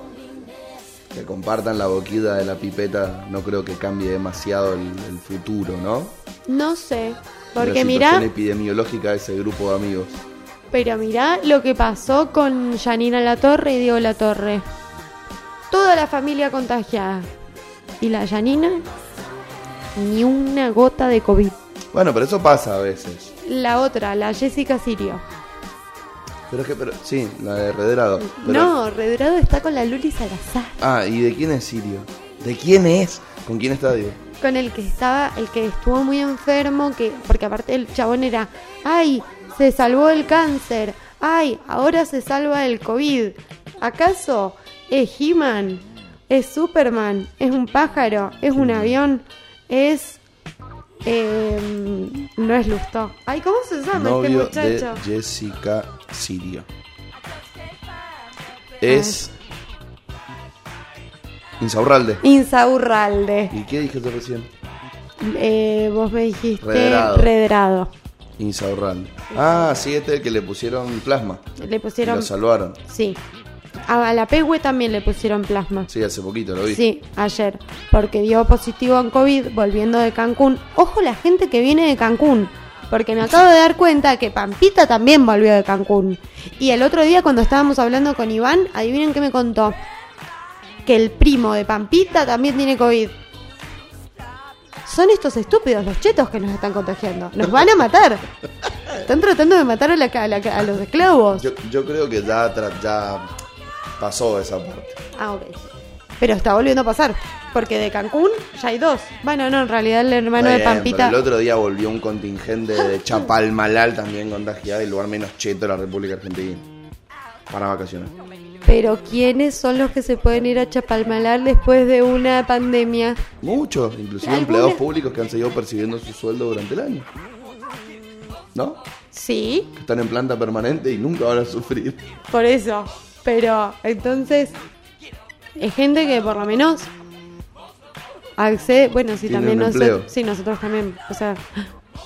que compartan la boquita de la pipeta, no creo que cambie demasiado el, el futuro, ¿no? No sé. La Porque situación mirá, epidemiológica de ese grupo de amigos. pero mirá lo que pasó con Janina La Torre y Diego La Torre. Toda la familia contagiada. Y la Janina, ni una gota de COVID. Bueno, pero eso pasa a veces. La otra, la Jessica Sirio. Pero es que, pero, sí, la de Redrado. Pero- No, Redrado está con la Luli Salazar. Ah, ¿y de quién es Sirio? ¿De quién es? ¿Con quién está Diego? Con el que estaba, el que estuvo muy enfermo, que porque aparte el chabón era, ay, se salvó el cáncer, ay, ahora se salva el COVID. ¿Acaso es He-Man? ¿Es Superman? ¿Es un pájaro? ¿Es un avión? ¿Es... em, no es Lustó. Ay, ¿cómo se llama Novio este de muchacho? Jessica Sirio. Es... Insaurralde. Insaurralde. ¿Y qué yo recién? Eh, vos me dijiste Redrado. Redrado. Insaurralde. Ah, sí, este es el que le pusieron plasma. Le Y pusieron... lo salvaron. Sí. A la Pehue también le pusieron plasma. Sí, hace poquito lo vi. Sí, ayer. Porque dio positivo en COVID volviendo de Cancún. Ojo la gente que viene de Cancún. Porque me acabo de dar cuenta que Pampita también volvió de Cancún. Y el otro día cuando estábamos hablando con Iván, adivinen qué me contó. Que el primo de Pampita también tiene COVID. Son estos estúpidos, los chetos que nos están contagiando. Nos van a matar. Están tratando de matar a, la, a, la- a los esclavos. Yo, yo creo que ya, ya pasó esa parte. Ah, ok. Pero está volviendo a pasar. Porque de Cancún ya hay dos. Bueno, no, en realidad el hermano Está de bien, Pampita. pero el otro día volvió un contingente de Chapalmalal también contagiado, el lugar menos cheto de la República Argentina. Para vacaciones. Pero ¿quiénes son los que se pueden ir a Chapalmalar después de una pandemia? Muchos, inclusive empleados públicos que han seguido percibiendo su sueldo durante el año. ¿No? Sí, Que están en planta permanente y nunca van a sufrir. por eso. Pero entonces, es gente que por lo menos accede. Bueno, sí, también nosotros. Sí, nosotros también. O sea,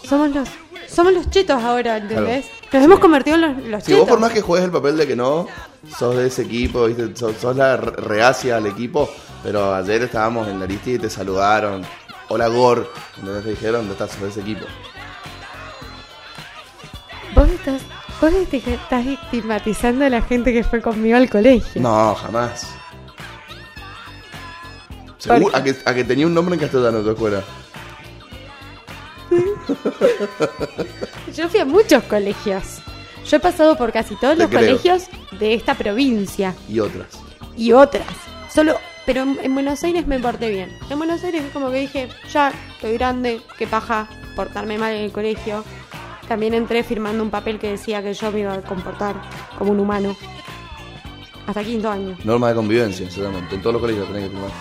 somos los. Somos los chetos ahora, ¿entendés? Claro. Nos hemos convertido en los, los Si chetos. vos por más que juegues el papel de que no, sos de ese equipo, ¿viste? Sos, sos la re- reacia al equipo, pero ayer estábamos en la lista y te saludaron. Hola Gor, entonces te dijeron, no estás de ese equipo. Vos estás, vos estás estigmatizando a la gente que fue conmigo al colegio. No, jamás. Seguro, a, que, a que tenía un nombre en castellano tu escuela. Yo fui a muchos colegios. Yo he pasado por casi todos Te los creo. colegios de esta provincia Y otras. y otras. Solo, pero en, en Buenos Aires me porté bien. En Buenos Aires es como que dije, ya, estoy grande, qué paja portarme mal en el colegio. También entré firmando un papel que decía que yo me iba a comportar como un humano. hasta quinto año. Norma de convivencia, seguramente. En todos los colegios tenés que firmar.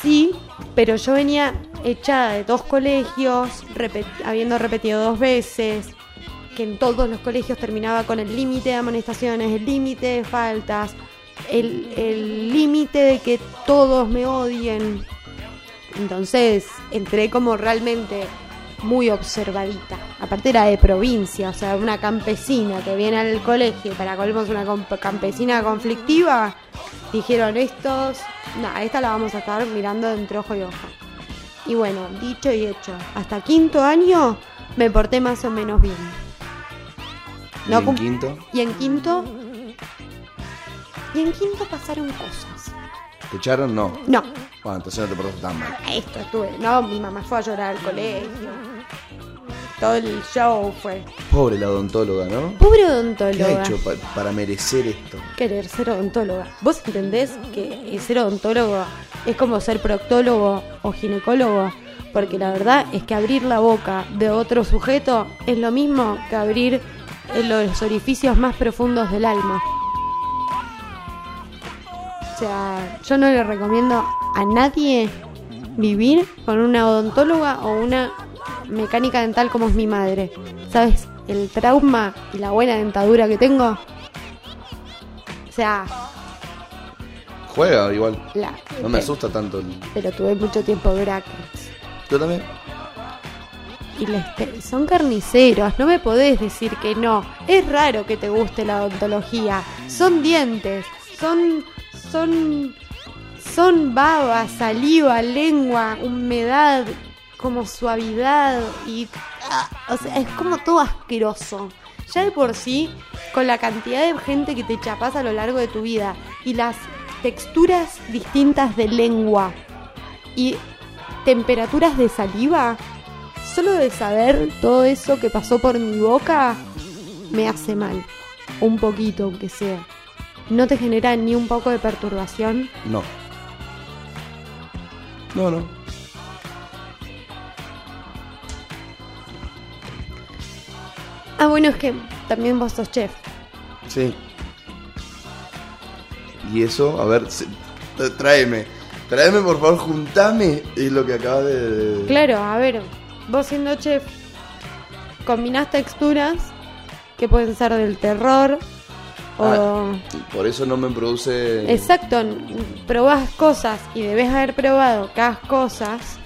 Sí, pero yo venía echada de dos colegios, repet- habiendo repetido dos veces, que en todos los colegios terminaba con el límite de amonestaciones, el límite de faltas, el el límite de que todos me odien. Entonces entré como realmente muy observadita. Aparte era de provincia, o sea, una campesina que viene al colegio, para colmos una campesina conflictiva, dijeron estos, no, esta la vamos a estar mirando entre ojo y ojo. Y bueno, dicho y hecho, hasta quinto año me porté más o menos bien. ¿Y en quinto? Y en quinto... Y en quinto pasaron cosas. ¿Te echaron? No. No, Bueno, entonces no te portaste tan mal. esto estuve. No, mi mamá fue a llorar al colegio. Todo el show fue. Pobre la odontóloga, ¿no? Pobre ¿Qué ha odontóloga. hecho pa- para merecer esto? Querer ser odontóloga. ¿Vos entendés que ser odontólogo es como ser proctólogo o ginecólogo? Porque la verdad es que abrir la boca de otro sujeto es lo mismo que abrir eh, los orificios más profundos del alma. O sea, yo no le recomiendo a nadie vivir con una odontóloga o una mecánica dental como es mi madre. ¿Sabes? El trauma y la buena dentadura que tengo. O sea, Juega igual. la, No me asusta tanto. el- pero tuve mucho tiempo brackets. Yo también. Y les son carniceros, no me podés decir que no. Es raro que te guste la odontología. Son dientes, son. son. son baba, saliva, lengua, humedad, como suavidad y. ah, o sea, es como todo asqueroso. Ya de por sí, con la cantidad de gente que te chapas a lo largo de tu vida y las texturas distintas de lengua y temperaturas de saliva, solo de saber todo eso que pasó por mi boca me hace mal. Un poquito, aunque sea. ¿No te genera ni un poco de perturbación? No. No, no. Ah, bueno, es que también vos sos chef. Sí. Y eso, a ver, se- tráeme. Tráeme, por favor, juntame. Es lo que acabas de. Claro, a ver, vos siendo chef, combinás texturas que pueden ser del terror o... Ah, Por eso no me produce. Exacto, probás cosas y debes haber probado cada cosas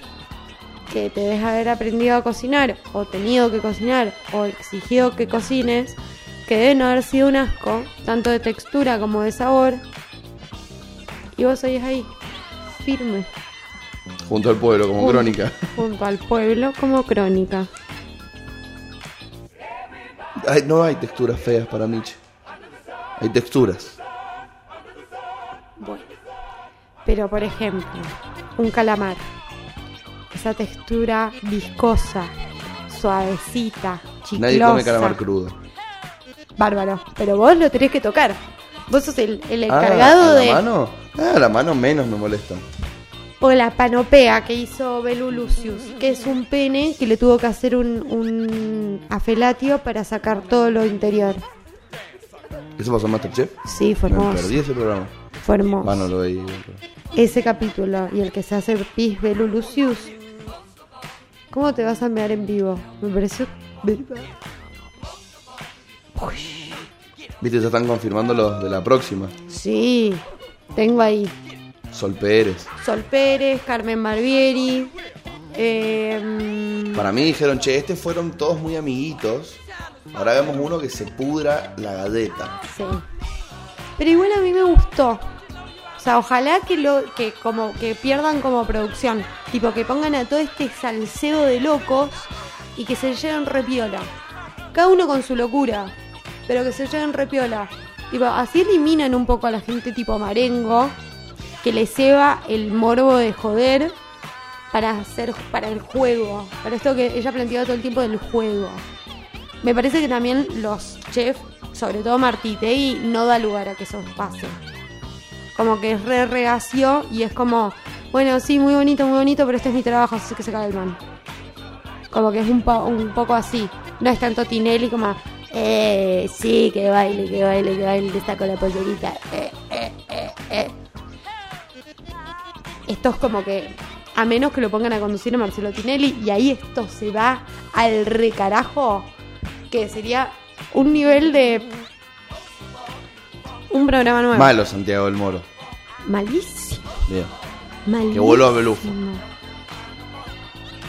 que te debes haber aprendido a cocinar o tenido que cocinar o exigido que cocines que deben haber sido un asco, tanto de textura como de sabor. Y vos seguís ahí, firme, Junto al pueblo, como Junto. crónica. junto al pueblo como crónica. Ay, no hay texturas feas para Nietzsche. Hay texturas. Bueno, pero por ejemplo, un calamar. Esa textura viscosa, suavecita, chiclosa. Nadie come calamar crudo. Bárbaro, pero vos lo tenés que tocar. Vos sos el, el Ah, encargado ¿a de... la mano? Ah, la mano menos me molesta. O la panopea que hizo Belu Lucius, que es un pene que le tuvo que hacer un, un afelatio para sacar todo lo interior. ¿Eso pasó en Masterchef? Sí, fue Me hermoso. perdí ese programa. Fue hermoso. Ah, lo. Ese capítulo y el que se hace pis Belu Lucius. ¿Cómo te vas a mear en vivo? Me pareció... Viste, ya están confirmando los de la próxima. Sí, tengo ahí Sol Pérez. Sol Pérez, Carmen Barbieri. eh, Para mí dijeron, che, este fueron todos muy amiguitos. Ahora vemos uno que se pudra la galleta. Sí. Pero igual a mí me gustó. O sea, ojalá que lo que como que pierdan como producción, tipo que pongan a todo este salseo de locos y que se lleven repiola. Cada uno con su locura, pero que se lleven repiola. Tipo, así eliminan un poco a la gente tipo Marengo, que le ceba el morbo de joder para hacer para el juego, para esto que ella planteaba todo el tiempo del juego. Me parece que también los chefs, sobre todo Martitei, no da lugar a que eso pase. Como que es re reacio y es como, bueno, sí, muy bonito, muy bonito, pero este es mi trabajo, así que se calman. Como que es un, po- un poco así. No es tanto Tinelli como, eh, sí, que baile, que baile, que baile, te saco la pollerita. Eh, eh, eh. esto es como que, a menos que lo pongan a conducir a Marcelo Tinelli, y ahí esto se va al recarajo, que sería un nivel de un programa nuevo. Malo Santiago del Moro. Malísimo. Bien. Malísimo. Que vuelva a Pelufo.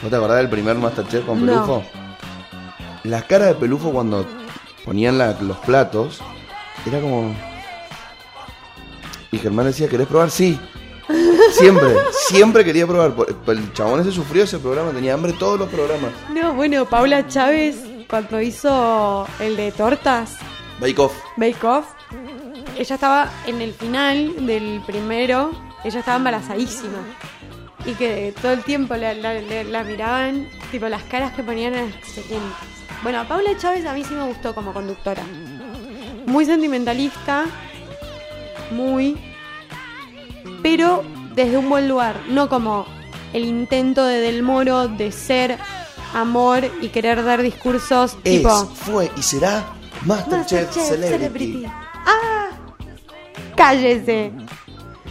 ¿No te acordás del primer Masterchef con No. Pelufo? Las caras de Pelufo cuando ponían la- los platos era como. Y Germán decía, ¿querés probar? Sí. Siempre, siempre quería probar. El chabón ese sufrió ese programa, tenía hambre todos los programas. No, bueno, Paula Chávez, cuando hizo el de tortas, Bake Off. Bake Off, ella estaba en el final del primero, ella estaba embarazadísima. Y que todo el tiempo la, la- la- la miraban, tipo las caras que ponían eran excelentes. Bueno, a Paula Chávez a mí sí me gustó como conductora. Muy sentimentalista, muy. Pero desde un buen lugar, no como el intento de Del Moro de ser amor y querer dar discursos Es, tipo. fue y será Masterchef, Masterchef Celebrity. ¡Ah! ¡Cállese!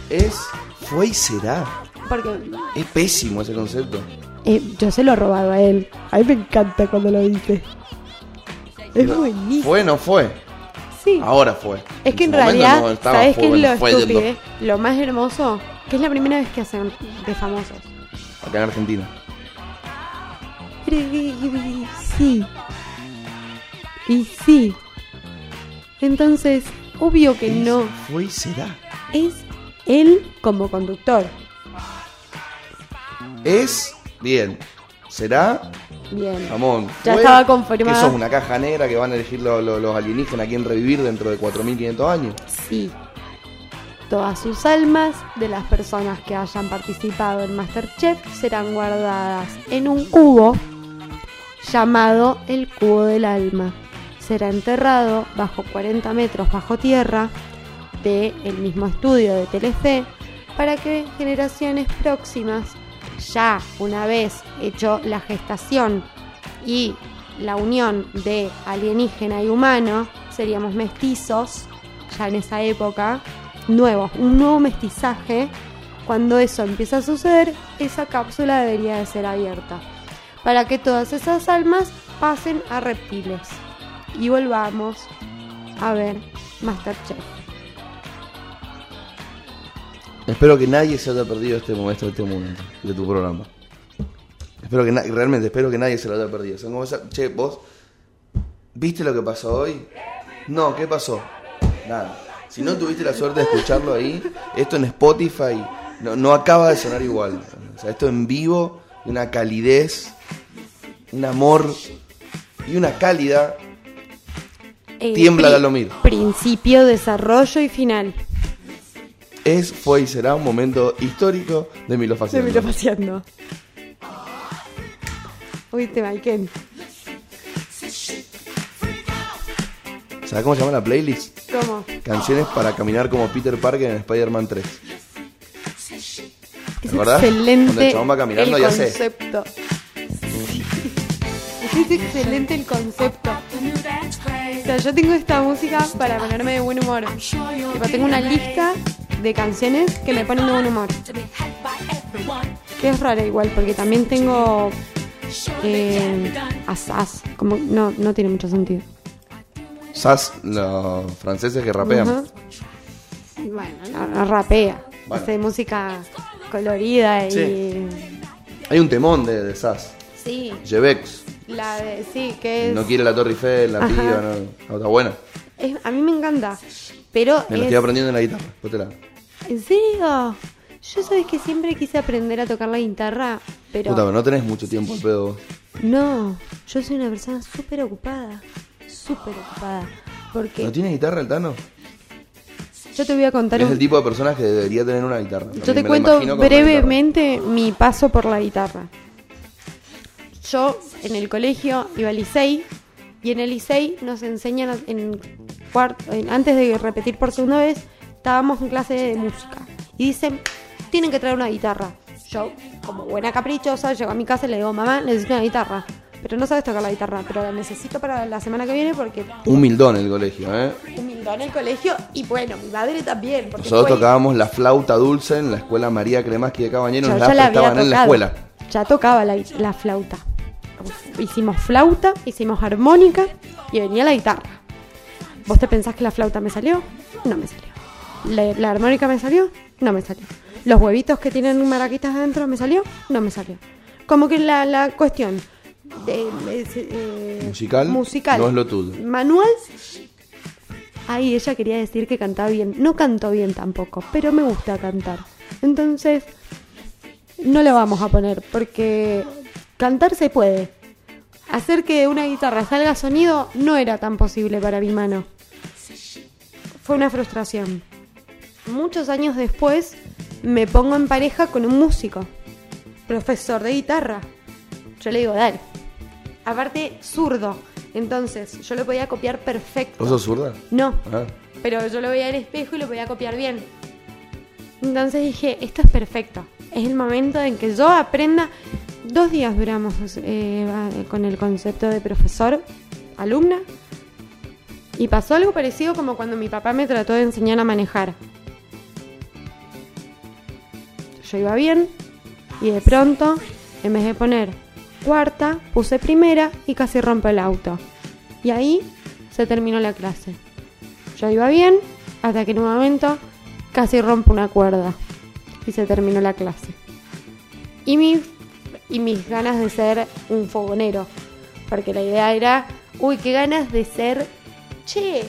Es, fue y será. Porque Es pésimo ese concepto. eh, yo se lo he robado a él. A mí me encanta cuando lo dice. Es No, buenísimo. Fue, no fue. Sí. Ahora fue. Es que en su momento realidad, no estaba, ¿sabes fue, qué es bueno, lo fue estúpido? Lo más hermoso, que es la primera vez que hacen de famosos. Acá en Argentina. Pero, sí. Y sí. Entonces, obvio que no Fue y será. es él como conductor. Es, bien. ¿Será? Bien. Jamón. Ya ¿Fue? estaba confirmado. ¿Que sos una caja negra que van a elegir lo- lo- los alienígenas a quién revivir dentro de 4.500 años? Sí. Todas sus almas de las personas que hayan participado en Masterchef serán guardadas en un cubo llamado el cubo del alma. Será enterrado bajo 40 metros bajo tierra del mismo estudio de Telefe para que generaciones próximas, ya una vez hecho la gestación y la unión de alienígena y humano, seríamos mestizos, ya en esa época, nuevos, un nuevo mestizaje. Cuando eso empieza a suceder, esa cápsula debería de ser abierta para que todas esas almas pasen a reptiles y volvamos a ver Masterchef. Espero que nadie se haya perdido este momento, este momento de tu programa. Espero que realmente espero que nadie se lo haya perdido. Che, vos ¿viste lo que pasó hoy? No, ¿qué pasó? Nada. Si no tuviste la suerte de escucharlo ahí, esto en Spotify no, acaba de sonar igual. Esto en vivo, una calidez, un amor y una cálida. Eh, Tiembla Lalomir. Principio, desarrollo y final. Es, fue y será un momento histórico de Milo Se Faciano. me lo paseando. Oíste, Maiken. ¿Sabes cómo se llama la playlist? ¿Cómo? Canciones para caminar como Peter Parker en Spider-Man 3. Es acordás? excelente Cuando el chabón va caminando el y hace- concepto. Es excelente el concepto. Sea, yo tengo esta música para ponerme de buen humor. Tipo, tengo una lista de canciones que me ponen de buen humor. Que es rara igual, porque también tengo eh, asaz. Como, no, no tiene mucho sentido. Sas, los franceses que rapean. Y Bueno, no, no rapea. Bueno. Hace música colorida y. Sí. Hay un temón de, de Sas. Sí, Jevex. La de. Sí, que es. No quiere la Torre Eiffel, la Ajá. piba, no, no, está buena. es- a mí me encanta. Pero. Me es- estoy aprendiendo en la guitarra. ¿En serio? Yo sabes que siempre quise aprender a tocar la guitarra, pero. Puta, pero no tenés mucho tiempo al pedo. vos. No, yo soy una persona súper ocupada. Súper ocupada. Porque ¿No tiene guitarra el Tano? yo te voy a contar Es un- el tipo de personas que debería tener una guitarra. Yo te cuento brevemente mi paso por la guitarra. Yo en el colegio iba al Licey y en el Licey nos enseñan en cuarto, en- antes de repetir por segunda vez, estábamos en clase de música y dicen, tienen que traer una guitarra. Yo, como buena caprichosa, llego a mi casa y le digo, mamá, necesito una guitarra. Pero no sabes tocar la guitarra, pero la necesito para la semana que viene porque Humildón el colegio, ¿eh? en el colegio y bueno, mi madre también. Porque Nosotros fue- tocábamos la flauta dulce en la escuela María Cremaski de Cabañero, Yo nos ya la la prestaban en la escuela. Ya tocaba la, la flauta. Hicimos flauta, hicimos armónica y venía la guitarra. ¿Vos te pensás que la flauta me salió? No me salió. ¿La, la armónica me salió? No me salió. ¿Los huevitos que tienen maraquitas adentro me salió? No me salió. Como que la, la cuestión de, de- eh, Musical, musical, no es lo tuyo. Manual. Ahí ella quería decir que cantaba bien. No canto bien tampoco, pero me gusta cantar. Entonces, no lo vamos a poner porque cantar se puede. Hacer que una guitarra salga sonido no era tan posible para mi mano. Fue una frustración. Muchos años después me pongo en pareja con un músico, profesor de guitarra. Yo le digo, dale. Aparte, zurdo. Entonces, yo lo podía copiar perfecto. ¿Vos sos zurda? No, Ah. pero yo lo veía al espejo y lo podía copiar bien. Entonces dije, esto es perfecto. Es el momento en que yo aprenda. Dos días duramos eh, con el concepto de profesor, alumna. Y pasó algo parecido como cuando mi papá me trató de enseñar a manejar. Yo iba bien y de pronto, en vez de poner cuarta, puse primera y casi rompo el auto. Y ahí se terminó la clase. Yo iba bien hasta que en un momento casi rompo una cuerda y se terminó la clase. Y, mi- y mis ganas de ser un fogonero, porque la idea era, uy, qué ganas de ser, che,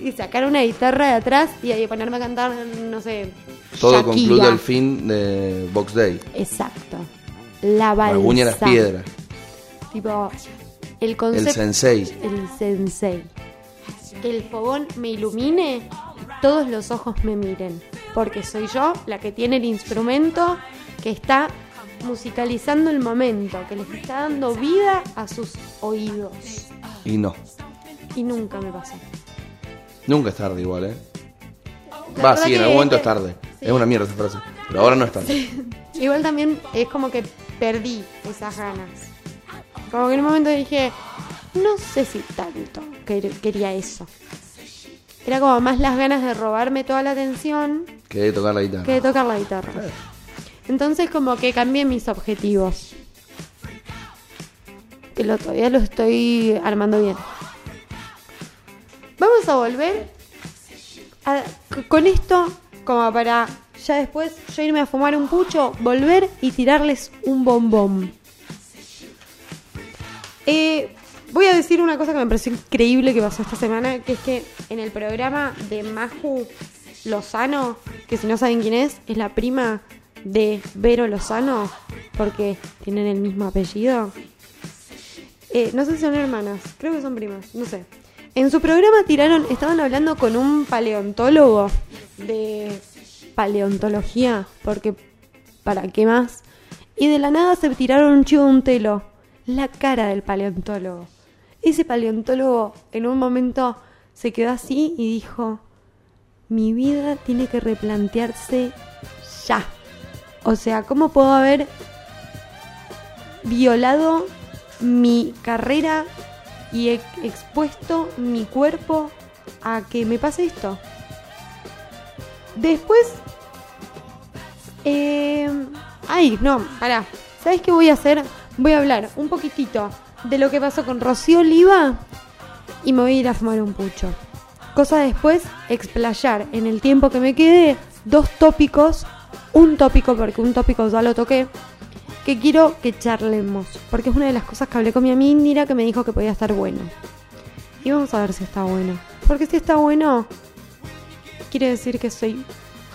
y sacar una guitarra de atrás y ahí ponerme a cantar, no sé, Todo Shakira. concluye al fin de Box Day. Exacto. La balsa. Las piedras. Tipo, el El concepto sensei. el sensei. Que el fogón me ilumine, todos los ojos me miren. Porque soy yo la que tiene el instrumento que está musicalizando el momento, que les está dando vida a sus oídos. Y no. Y nunca me pasó. Nunca es tarde igual, ¿eh? La Va, sí, en algún momento es tarde. Es una mierda esa frase. Pero ahora no es tarde. Igual también es como que perdí esas ganas. Como que en un momento dije, no sé si tanto quer- quería eso. Era como más las ganas de robarme toda la atención Que de tocar la guitarra. que de tocar la guitarra. Entonces como que cambié mis objetivos. Que todavía lo estoy armando bien. Vamos a volver con esto como para ya después yo irme a fumar un pucho, volver y tirarles un bombón. Eh, voy a decir una cosa que me pareció increíble que pasó esta semana, que es que en el programa de Maju Lozano, que si no saben quién es, es la prima de Vero Lozano, porque tienen el mismo apellido. Eh, no sé si son hermanas, creo que son primas, no sé. En su programa tiraron, estaban hablando con un paleontólogo de paleontología, porque ¿para qué más? Y de la nada se tiraron un chivo un telo, la cara del paleontólogo. Ese paleontólogo en un momento se quedó así y dijo, mi vida tiene que replantearse ya. O sea, ¿cómo puedo haber violado mi carrera y he expuesto mi cuerpo a que me pase esto? Después... Eh, ay, no, pará. ¿Sabes qué voy a hacer? Voy a hablar un poquitito de lo que pasó con Rocío Oliva y me voy a ir a fumar un pucho. Cosa después, explayar en el tiempo que me quede dos tópicos. Un tópico, porque un tópico ya lo toqué, que quiero que charlemos. Porque es una de las cosas que hablé con mi amiga Indira que me dijo que podía estar bueno. Y vamos a ver si está bueno. Porque si está bueno, quiere decir que soy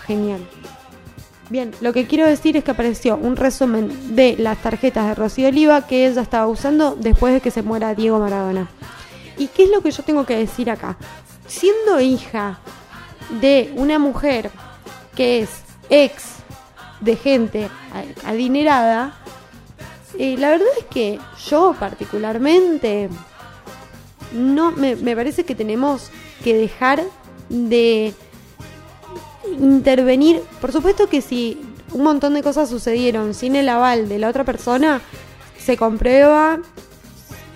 genial. Bien, lo que quiero decir es que apareció un resumen de las tarjetas de Rocío Oliva que ella estaba usando después de que se muera Diego Maradona. ¿Y qué es lo que yo tengo que decir acá? Siendo hija de una mujer que es ex de gente adinerada, eh, la verdad es que yo particularmente no me, me parece que tenemos que dejar de intervenir. Por supuesto que si un montón de cosas sucedieron sin el aval de la otra persona, se comprueba,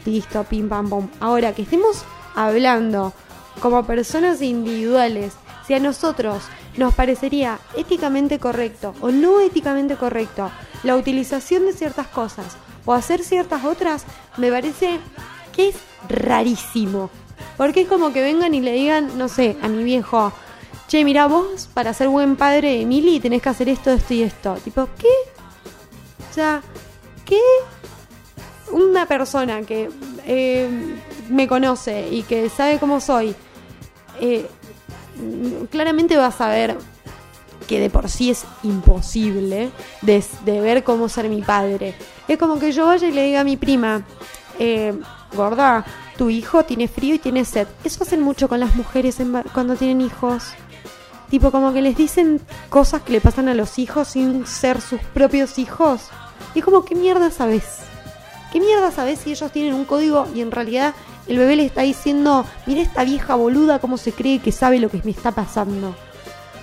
listo, pim pam pum. Ahora que estemos hablando como personas individuales, si a nosotros nos parecería éticamente correcto o no éticamente correcto la utilización de ciertas cosas o hacer ciertas otras, me parece que es rarísimo. Porque es como que vengan y le digan, no sé, a mi viejo, che, mira vos, para ser buen padre de Emily tenés que hacer esto, esto y esto. Tipo, ¿qué? O sea, ¿qué? Una persona que eh, me conoce y que sabe cómo soy, eh, claramente va a saber que de por sí es imposible de, ver cómo ser mi padre. Es como que yo vaya y le diga a mi prima, eh, gorda, tu hijo tiene frío y tiene sed. Eso hacen mucho con las mujeres cuando tienen hijos. Tipo, como que les dicen cosas que le pasan a los hijos sin ser sus propios hijos. Y es como, ¿qué mierda sabes? ¿Qué mierda sabes si ellos tienen un código y en realidad el bebé le está diciendo, mira esta vieja boluda cómo se cree que sabe lo que me está pasando?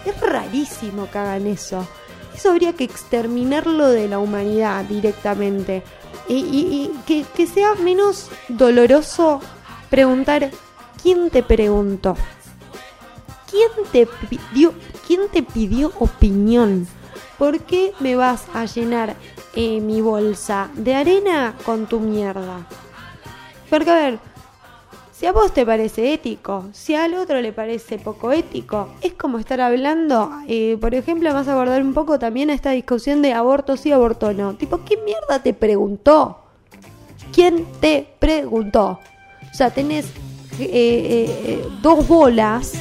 Es rarísimo que hagan eso. Eso habría que exterminarlo de la humanidad directamente. Y, que sea menos doloroso preguntar, ¿quién te preguntó? ¿Quién te pidió, quién te pidió opinión? ¿Por qué me vas a llenar eh, mi bolsa de arena con tu mierda? Porque a ver, si a vos te parece ético, si al otro le parece poco ético, es como estar hablando, eh, por ejemplo, vas a abordar un poco también a esta discusión de aborto sí, aborto no. Tipo, ¿qué mierda te preguntó? ¿Quién te preguntó? O sea, tenés eh, eh, dos bolas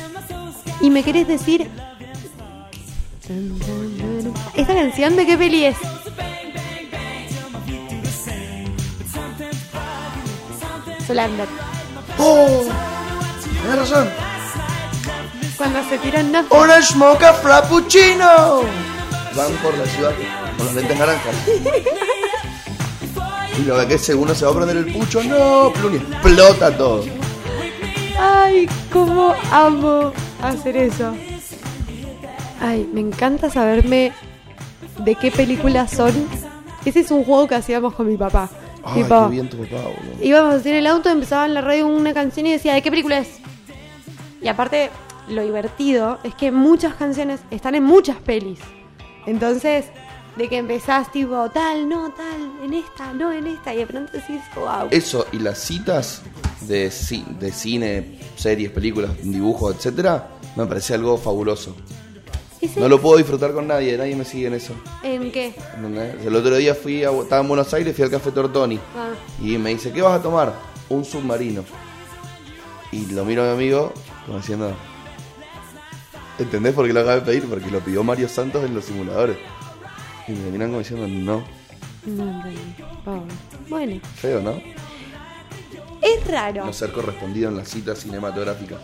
y me querés decir... ¿Esta canción de qué peli es? ¡Oh! Tienes razón. Cuando se tiran no. Orange Mocha Frappuccino. Van por la ciudad con los lentes naranjas. Y lo que es uno se va a prender el pucho, no, plum, y explota todo. Ay, cómo amo hacer eso. Ay, me encanta saberme de qué películas son. Ese es un juego que hacíamos con mi papá. Ay, Tipo, qué bien tu papá, boludo. íbamos en el auto, empezaba en la radio una canción y decía, ¿de qué película es? Y aparte, lo divertido es que muchas canciones están en muchas pelis. Entonces, de que empezás tipo, tal, no, tal, en esta, no, en esta, y de pronto decís, wow. Eso y las citas de, ci- de cine, series, películas, dibujos, etcétera, me parece algo fabuloso. Ese- No lo puedo disfrutar con nadie, nadie me sigue en eso. ¿En qué? El otro día fui a, estaba en Buenos Aires, fui al Café Tortoni Ah. y me dice, ¿qué vas a tomar? Un submarino. Y lo miro a mi amigo como diciendo, ¿entendés por qué lo acabé de pedir? Porque lo pidió Mario Santos en los simuladores. Y me miran como diciendo, no, No. Oh. Bueno, feo, ¿no? es raro. No ser correspondido en la cita cinematográfica.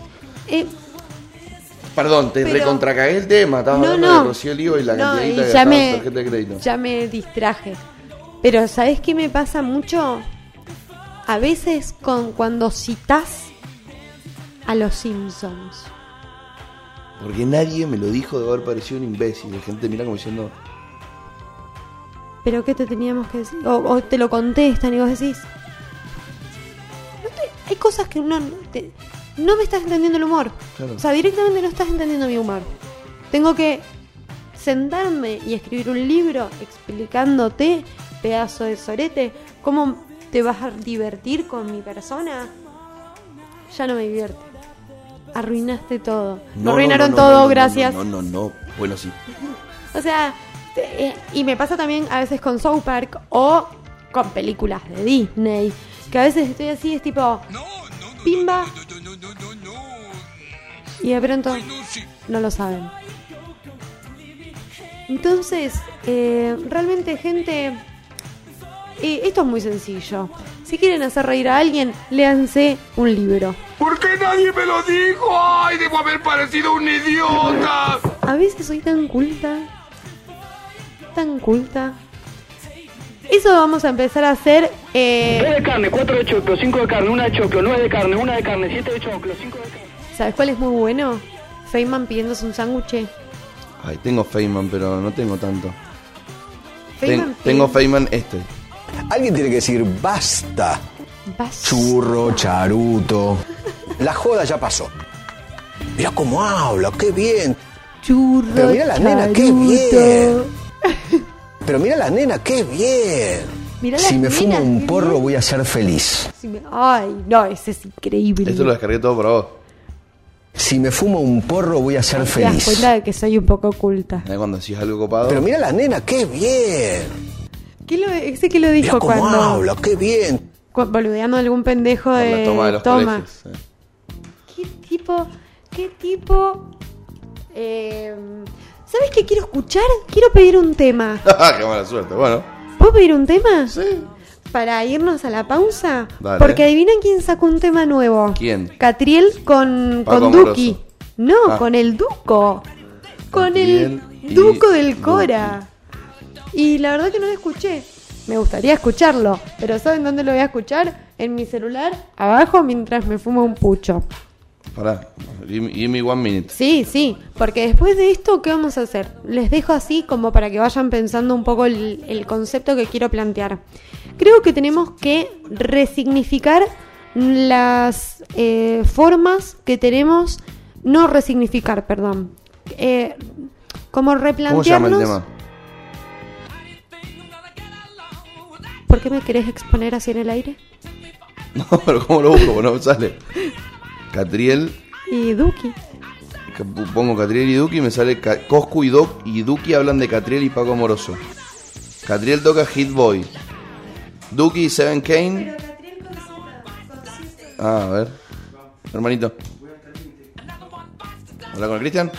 Eh, Perdón, te recontracagué el tema. Estabas no, hablando no. de Rocío Olivo y la No, cantidad que ya me, tarjeta de crédito. ya me distraje. Pero ¿sabes qué me pasa mucho? A veces con cuando citas a los Simpsons. Porque nadie me lo dijo de haber parecido un imbécil. La gente mira como diciendo, ¿Pero qué te teníamos que decir? O, o te lo contestan y vos decís... "No te- hay cosas que uno... te- no me estás entendiendo el humor. Claro. O sea, directamente no estás entendiendo mi humor. Tengo que sentarme y escribir un libro explicándote, pedazo de sorete, cómo te vas a divertir con mi persona. Ya no me divierte. Arruinaste todo. Me arruinaron no, todo, no, no, gracias. No, no, no, no. Bueno, sí. O sea, eh, y me pasa también a veces con South Park o con películas de Disney, que a veces estoy así, es tipo, pimba, y de pronto no lo saben. Entonces, eh, realmente gente, eh, esto es muy sencillo. Si quieren hacer reír a alguien, léanse un libro. ¿Por qué nadie me lo dijo? ¡Ay, debo haber parecido un idiota! A veces soy tan culta. Tan culta. Eso vamos a empezar a hacer. eh, 3 de carne, 4 de choclo, 5 de carne, 1 de choclo, 9 de carne, 1 de carne, 7 de choclo, 5 de. ¿Sabes cuál es muy bueno? Feynman pidiéndose un sándwich. Ay, tengo Feynman, pero no tengo tanto. Feynman Ten- tengo Feynman este. Alguien tiene que decir basta. Vas- Churro, charuto. La joda ya pasó. Mira cómo habla, qué bien. Churro, Pero mira la nena, qué bien. Pero mira la nena, qué bien. Mirá si me fumo un porro bien. voy a ser feliz. Me- Ay, no, ese es increíble. Esto lo descargué todo para vos. Si me fumo un porro voy a ser Te das feliz. cuenta de que soy un poco oculta. ¿Eh? Cuando decís algo copado. Pero mira la nena, qué bien. ¿Qué lo, ese que lo dijo cómo cuando habla, qué bien. cu- boludeando a algún pendejo de la toma de los toma? colegios. eh. ¿Qué tipo? ¿Qué tipo? Eh, ¿Sabes qué quiero escuchar? Quiero pedir un tema. Qué mala suerte. Bueno, ¿Puedo pedir un tema? sí. Para irnos a la pausa. Dale. Porque adivinen quién sacó un tema nuevo. ¿Quién? Catriel con, Paco con Amoroso. Duki. No, Ah. con el Duco. Con Catriel el Duco del Duki. Cora. Y la verdad que no lo escuché. Me gustaría escucharlo. Pero ¿saben dónde lo voy a escuchar? En mi celular, abajo, mientras me fumo un pucho. Pará. Give me, give me one minute. Sí, sí, porque después de esto, ¿qué vamos a hacer? Les dejo así como para que vayan pensando un poco el, el concepto que quiero plantear. Creo que tenemos que resignificar las eh, formas que tenemos, no resignificar, perdón, eh, como ¿Cómo se llama replantearnos. el tema? ¿Por qué me querés exponer así en el aire? No, pero ¿cómo lo busco? Bueno, sale. Catriel. Y Duki. Pongo Catriel y Duki y me sale Coscu y Doc y Duki hablan de Catriel y Paco Moroso. Catriel toca Hit Boy. Duki Seven Kane. Ah, a ver. Hermanito. ¿Habla con el Cristian?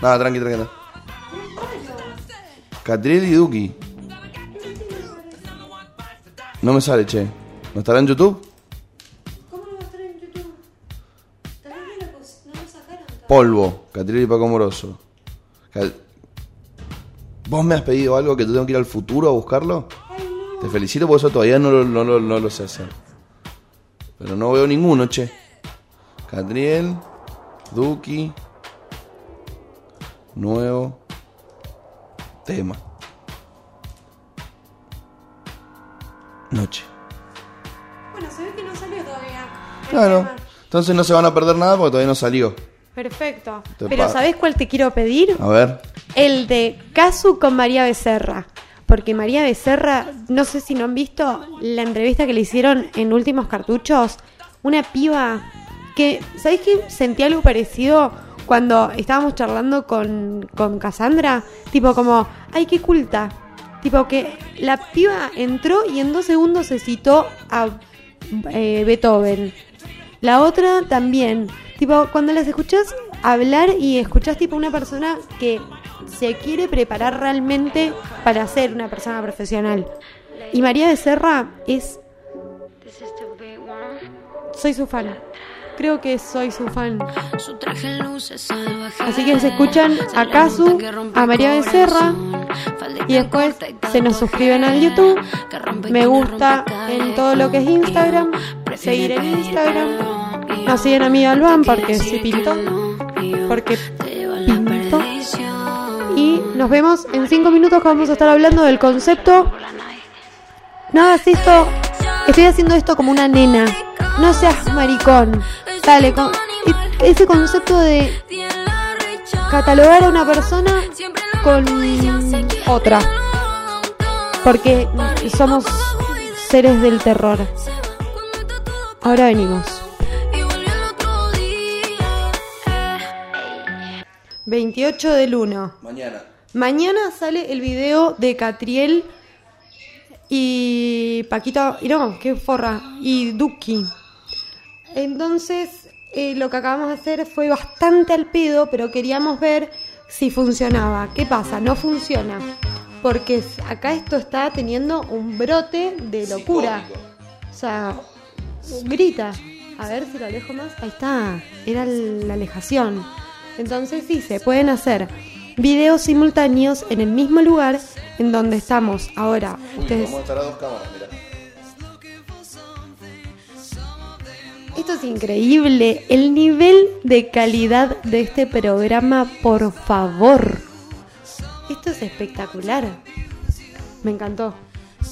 Nada, tranqui, tranqui. Catriel y Duki. No me sale, che. ¿No estará en YouTube? Polvo, Catriel y Paco Moroso. ¿Vos me has pedido algo que tú tengo que ir al futuro a buscarlo? Te felicito por eso todavía no lo, no, lo- no lo sé hacer. Pero no veo ninguno, che. Catriel, Duki, nuevo tema. Noche. Bueno, se ve que no salió todavía. Claro. Entonces no se van a perder nada porque todavía no salió. Perfecto. Te Pero pa- ¿sabés cuál te quiero pedir? A ver. El de Casu con María Becerra. Porque María Becerra, no sé si no han visto la entrevista que le hicieron en Últimos Cartuchos. Una piba que, ¿sabés qué? Sentí algo parecido cuando estábamos charlando con, con Cassandra. Tipo como, ay, qué culta. Tipo que la piba entró y en dos segundos se citó a eh, Beethoven. La otra también. Tipo, cuando las escuchás hablar y escuchás tipo una persona que se quiere preparar realmente para ser una persona profesional. Y María Becerra es... Soy su fan. Creo que soy su fan. Así que se escuchan a Kazu, a María Becerra y después se nos suscriben al YouTube. Me gusta en todo lo que es Instagram. Seguir en Instagram. Nos siguen a mí Alban porque se pintó. Porque pintó. Y nos vemos en 5 minutos que vamos a estar hablando del concepto. No hagas esto. Estoy haciendo esto como una nena. No seas maricón. Dale, con ese concepto de catalogar a una persona con otra. Porque somos seres del terror. Ahora venimos. 28 del 1. Mañana. Mañana sale el video de Catriel y Paquito, y no, qué forra, y Duki. Entonces, eh, lo que acabamos de hacer fue bastante al pedo, pero queríamos ver si funcionaba. ¿Qué pasa? No funciona. Porque acá esto está teniendo un brote de locura. O sea, grita. A ver si lo alejo más. Ahí está. Era la alejación. Entonces sí, se pueden hacer videos simultáneos en el mismo lugar en donde estamos ahora. Ustedes Vamos a estar a dos cámaras, mira. Esto es increíble. El nivel de calidad de este programa, por favor. Esto es espectacular. Me encantó.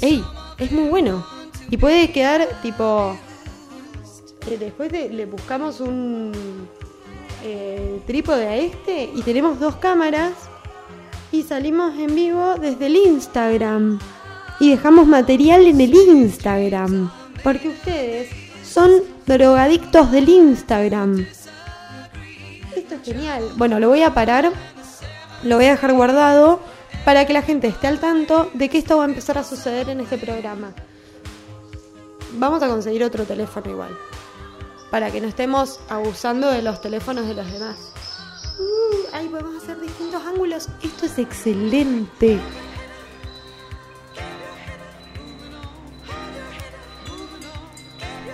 ¡Ey! Es muy bueno. Y puede quedar tipo. eh, Después de- le buscamos un. Eh, trípode a este y tenemos dos cámaras y salimos en vivo desde el Instagram y dejamos material en el Instagram porque ustedes son drogadictos del Instagram. Esto es genial. Bueno, lo voy a parar, lo voy a dejar guardado para que la gente esté al tanto de que esto va a empezar a suceder en este programa. Vamos a conseguir otro teléfono igual, para que no estemos abusando de los teléfonos de los demás. Uh, ahí podemos hacer distintos ángulos. Esto es excelente.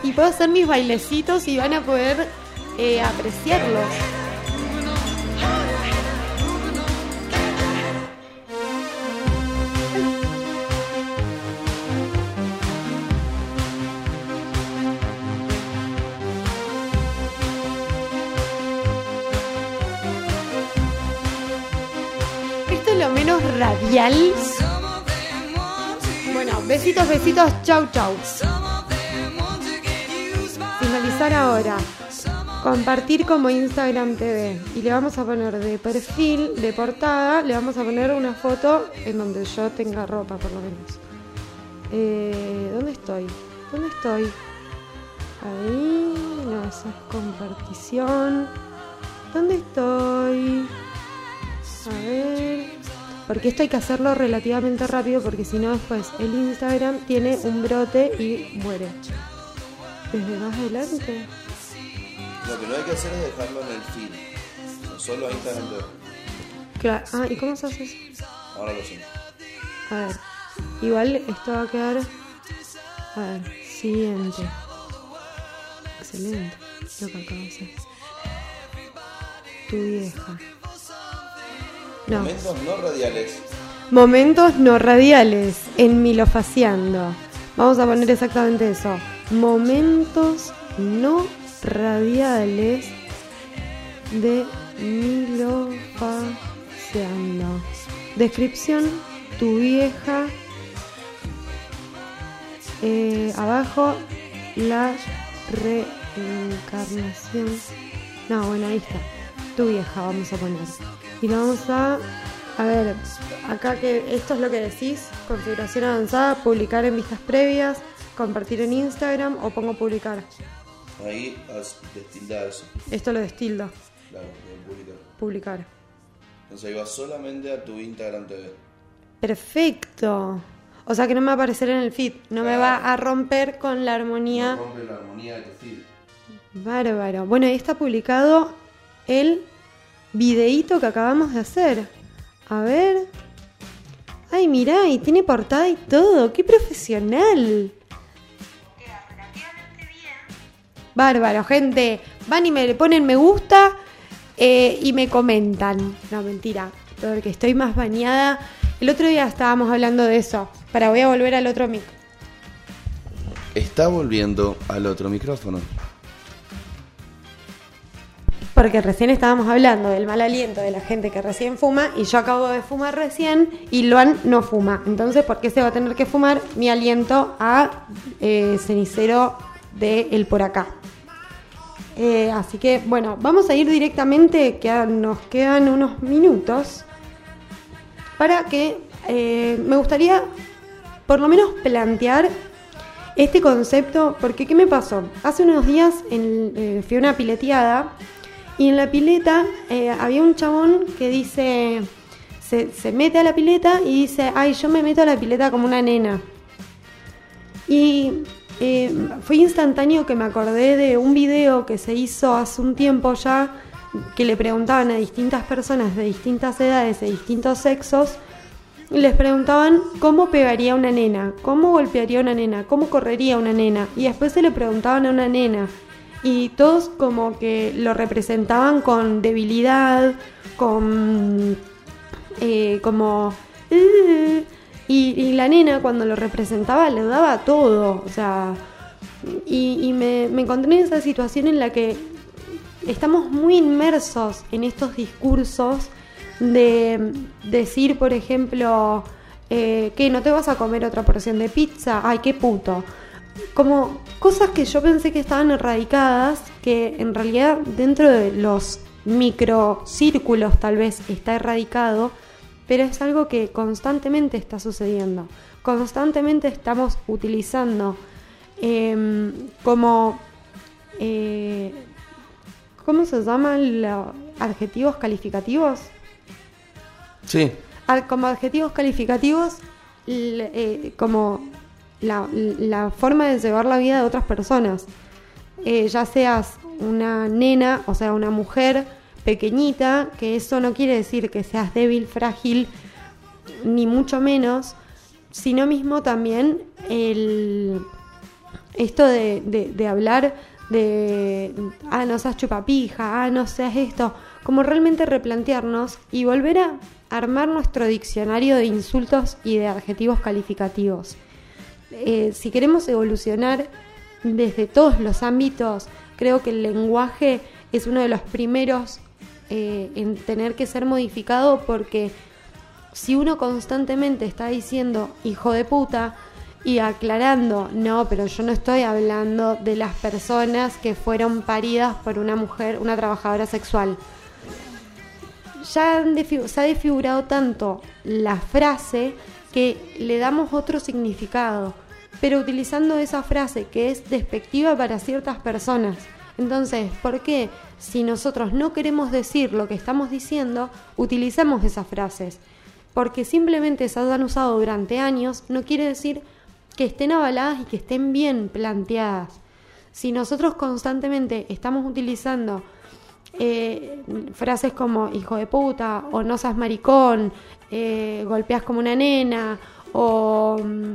Y puedo hacer mis bailecitos y van a poder eh, apreciarlos. Radial. Bueno, besitos, besitos, chau, chau. Finalizar ahora. Compartir como Instagram TV. Y le vamos a poner de perfil, de portada, le vamos a poner una foto en donde yo tenga ropa, por lo menos. Eh, ¿Dónde estoy? ¿Dónde estoy? Ahí. No, eso es compartición. ¿Dónde estoy? A ver. Porque esto hay que hacerlo relativamente rápido porque si no después el Instagram tiene un brote y muere. Desde más adelante. Lo que no hay que hacer es dejarlo en el feed. No solo a Instagram. Claro. Ah, ¿y cómo se hace eso? Ahora lo sé. A ver. Igual esto va a quedar. A ver. Siguiente. Excelente. Lo que acabo de hacer. Tu vieja. No. Momentos no radiales. Momentos no radiales en Milofaciando. Vamos a poner exactamente eso. Momentos no radiales de Milofaciando. Descripción, tu vieja. Eh, abajo, la reencarnación. No, bueno, ahí está. Tu vieja, vamos a poner. Y lo vamos a. A ver, acá que esto es lo que decís: configuración avanzada, publicar en vistas previas, compartir en Instagram o pongo publicar. Ahí eso. Esto lo destildo. Claro, publicar. Publicar. Entonces ahí vas solamente a tu Instagram TV. Perfecto. O sea que no me va a aparecer en el feed. No me va a romper con la armonía. No rompe la armonía de tu feed. Bárbaro. Bueno, ahí está publicado el videíto que acabamos de hacer. A ver. Ay, mirá, y tiene portada y todo. ¡Qué profesional! Bárbaro, gente. Van y me ponen me gusta eh, y me comentan. No, mentira. Porque estoy más bañada. El otro día estábamos hablando de eso. Para, voy a volver al otro mic. Está volviendo al otro micrófono. Porque recién estábamos hablando del mal aliento de la gente que recién fuma y yo acabo de fumar recién y Luan no fuma. Entonces, ¿por qué se va a tener que fumar mi aliento a eh, cenicero de el por acá? Eh, así que, bueno, vamos a ir directamente, que nos quedan unos minutos, para que eh, me gustaría por lo menos plantear este concepto, porque ¿qué me pasó? Hace unos días fui a una pileteada y en la pileta eh, había un chabón que dice, se, mete a la pileta y dice, ay, yo me meto a la pileta como una nena. Y eh, fue instantáneo que me acordé de un video que se hizo hace un tiempo ya, que le preguntaban a distintas personas de distintas edades, de distintos sexos, y les preguntaban cómo pegaría una nena, cómo golpearía una nena, cómo correría una nena. Y después se le preguntaban a una nena. Y todos como que lo representaban con debilidad, con... eh, como... "Uh", y, la nena cuando lo representaba le daba todo. O sea... Y, y me, me encontré en esa situación en la que estamos muy inmersos en estos discursos de decir, por ejemplo, eh, que no te vas a comer otra porción de pizza, ay, qué puto. Como cosas que yo pensé que estaban erradicadas, que en realidad dentro de los microcírculos tal vez está erradicado, pero es algo que constantemente está sucediendo. Constantemente estamos utilizando em, como... eh, ¿Cómo se llaman los adjetivos calificativos? Sí. Como adjetivos calificativos eh, como la, la forma de llevar la vida de otras personas. Eh, ya seas una nena, o sea, una mujer pequeñita, que eso no quiere decir que seas débil, frágil, ni mucho menos, sino mismo también el esto de, de- hablar de, ah, no seas chupapija, ah, no seas esto, como realmente replantearnos y volver a armar nuestro diccionario de insultos y de adjetivos calificativos. Eh, si queremos evolucionar desde todos los ámbitos, creo que el lenguaje es uno de los primeros eh, en tener que ser modificado porque si uno constantemente está diciendo hijo de puta y aclarando, no, pero yo no estoy hablando de las personas que fueron paridas por una mujer, una trabajadora sexual. Ya han se ha desfigurado tanto la frase que le damos otro significado, pero utilizando esa frase que es despectiva para ciertas personas. Entonces, ¿por qué si nosotros no queremos decir lo que estamos diciendo, utilizamos esas frases? Porque simplemente se han usado durante años no quiere decir que estén avaladas y que estén bien planteadas. Si nosotros constantemente estamos utilizando eh, frases como hijo de puta, o no seas maricón, eh, golpeas como una nena, o mm,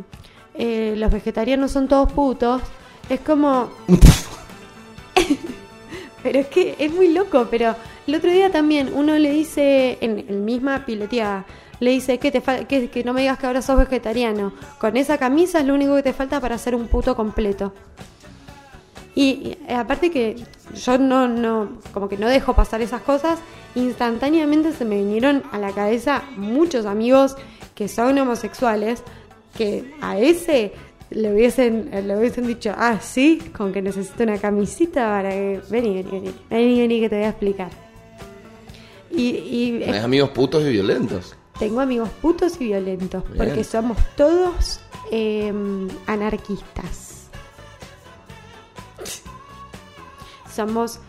eh, los vegetarianos son todos putos, es como... pero es que es muy loco, pero el otro día también uno le dice, en el misma piloteada, le dice que, te que no me digas que ahora sos vegetariano. Con esa camisa es lo único que te falta para ser un puto completo. Y, eh, aparte que yo no, no, como que no dejo pasar esas cosas, instantáneamente se me vinieron a la cabeza muchos amigos que son homosexuales, que a ese le hubiesen, le hubiesen dicho, ah, sí, con que necesito una camisita para que... Vení, vení, vení, vení, vení que te voy a explicar. Y, y Tenés amigos putos y violentos. tengo amigos putos y violentos, Bien. porque somos todos eh, anarquistas. Somos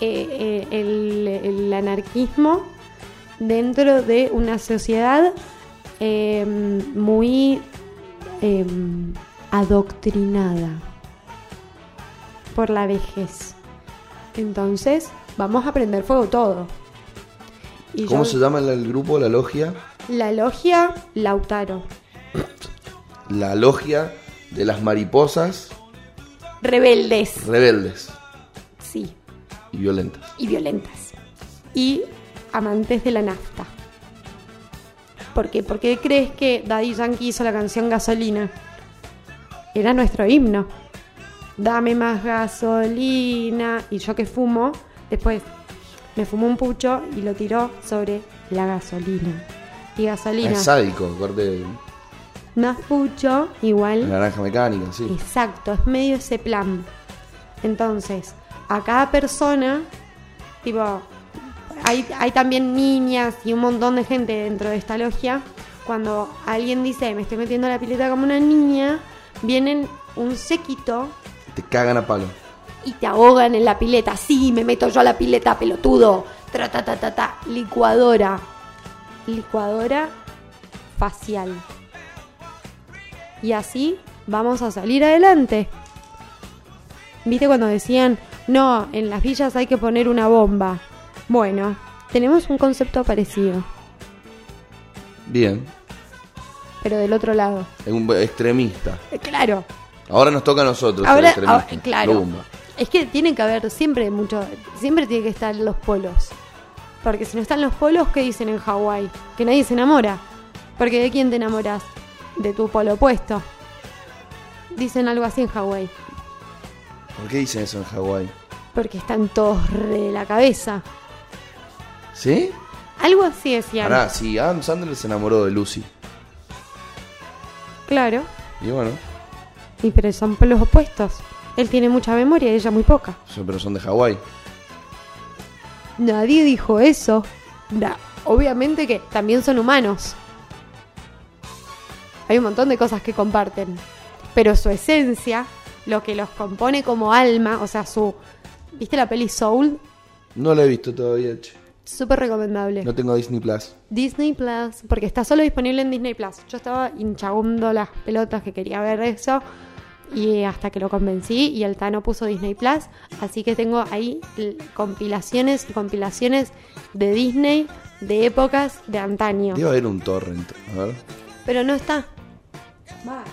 eh, eh, el, el anarquismo dentro de una sociedad eh, muy eh, adoctrinada por la vejez. Entonces, vamos a prender fuego todo. Y ¿Cómo yo- se llama el grupo, la logia? la logia Lautaro. La logia de las mariposas Rebeldes, rebeldes sí, y violentas. y violentas. Y amantes de la nafta. ¿Por qué? ¿Por qué crees que Daddy Yankee hizo la canción Gasolina? Era nuestro himno. Dame más gasolina. Y yo que fumo, después me fumó un pucho y lo tiró sobre la gasolina. Y gasolina, Es sádico, corte más pucho, igual naranja mecánica, sí. Exacto, es medio ese plan. Entonces, a cada persona, tipo, hay, hay también niñas y un montón de gente dentro de esta logia. Cuando alguien dice, me estoy metiendo a la pileta como una niña, vienen un séquito Te cagan a palo. y te ahogan en la pileta. Sí, me meto yo a la pileta, pelotudo. Tra, ta, ta, ta, ta. Licuadora. Licuadora facial. Y así vamos a salir adelante. ¿Viste cuando decían, no, en las villas hay que poner una bomba? Bueno, tenemos un concepto parecido, Bien. pero del otro lado. Es un extremista. Eh, Claro, Ahora nos toca a nosotros. Ahora, ser extremistas. ahora- claro. Lumba. Es que tiene que haber siempre mucho, siempre tiene que estar los polos. Porque si no están los polos, ¿qué dicen en Hawái? Que nadie se enamora. Porque ¿de quién te enamoras? De tu polo opuesto. Dicen algo así en Hawái. ¿Por qué dicen eso en Hawái? Porque están todos re de la cabeza. ¿Sí? Algo así decían. Pará, sí, Adam Sandler se enamoró de Lucy. Claro. Y bueno, Y pero son polos opuestos. Él tiene mucha memoria y ella muy poca. pero son de Hawái. Nadie dijo eso. Obviamente que también son humanos. Hay un montón de cosas que comparten. Pero su esencia, lo que los compone como alma, o sea, su... ¿Viste la peli Soul? No la he visto todavía, che. Súper recomendable. No tengo Disney Plus. Disney Plus, porque está solo disponible en Disney Plus. Yo estaba hinchando las pelotas que quería ver eso y hasta que lo convencí y el Tano puso Disney Plus, así que tengo ahí compilaciones y compilaciones de Disney de épocas de antaño. Debe haber un torrent. A ver. Pero no está.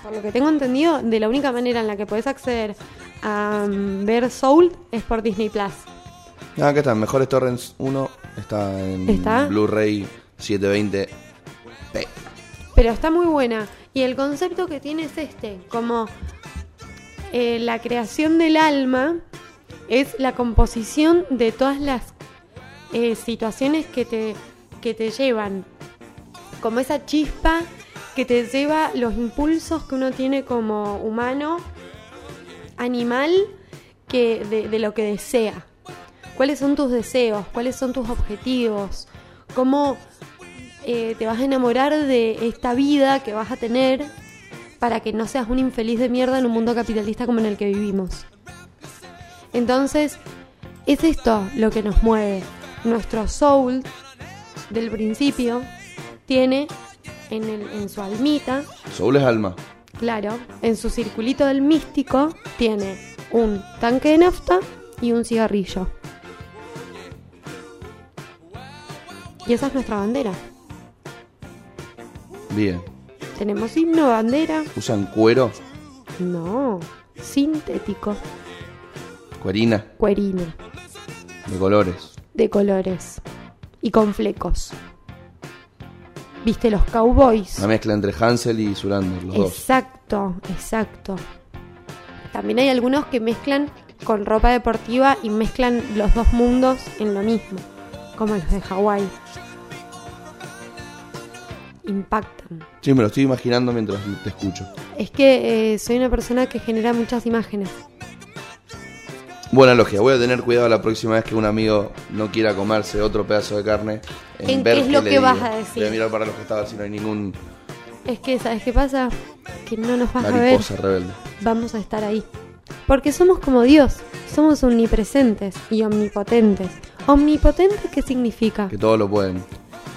Por lo que tengo entendido, de la única manera en la que podés acceder a mm, ver Soul es por Disney Plus. Ah, acá está. Mejores Torrents 1 está en ¿Está? Blu-ray 720p. Pero está muy buena. Y el concepto que tiene es este, como eh, la creación del alma es la composición de todas las eh, situaciones que te, que te llevan. Como esa chispa que te lleva los impulsos que uno tiene como humano, animal, que de, lo que desea. ¿Cuáles son tus deseos? ¿Cuáles son tus objetivos? ¿Cómo eh, te vas a enamorar de esta vida que vas a tener para que no seas un infeliz de mierda en un mundo capitalista como en el que vivimos. Entonces, es esto lo que nos mueve. Nuestro soul del principio tiene en, el- en su almita, Soul es alma. claro, en su circulito del místico, tiene un tanque de nafta y un cigarrillo. Y esa es nuestra bandera. Bien. Tenemos himno, bandera. Usan cuero, No, sintético, cuerina, cuerino, de colores. de colores y con flecos. ¿Viste los cowboys? Una mezcla entre Hansel y Zurander, los dos. Exacto, exacto. También hay algunos que mezclan con ropa deportiva y mezclan los dos mundos en lo mismo, como los de Hawái. Impactan. Sí, me lo estoy imaginando mientras te escucho. Es que eh, soy una persona que genera muchas imágenes. Buena logia, voy a tener cuidado la próxima vez que un amigo no quiera comerse otro pedazo de carne. ¿En ver qué es lo que digo. vas a decir? Voy a mirar para los que estaban si no hay ningún Es que, ¿sabes qué pasa? Que no nos vas a ver. mariposa rebelde. vamos a estar ahí. Porque somos como Dios, somos omnipresentes y omnipotentes. ¿Omnipotentes qué significa? Que todos lo pueden.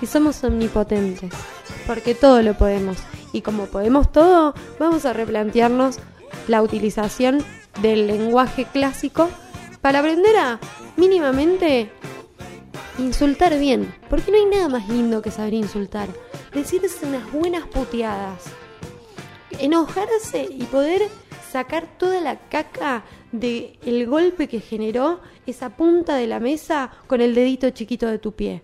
Y somos omnipotentes, porque todo lo podemos. Y como podemos todo, vamos a replantearnos la utilización del lenguaje clásico para aprender a mínimamente insultar bien. Porque no hay nada más lindo que saber insultar. Decirse unas buenas puteadas enojarse y poder sacar toda la caca de el golpe que generó esa punta de la mesa con el dedito chiquito de tu pie.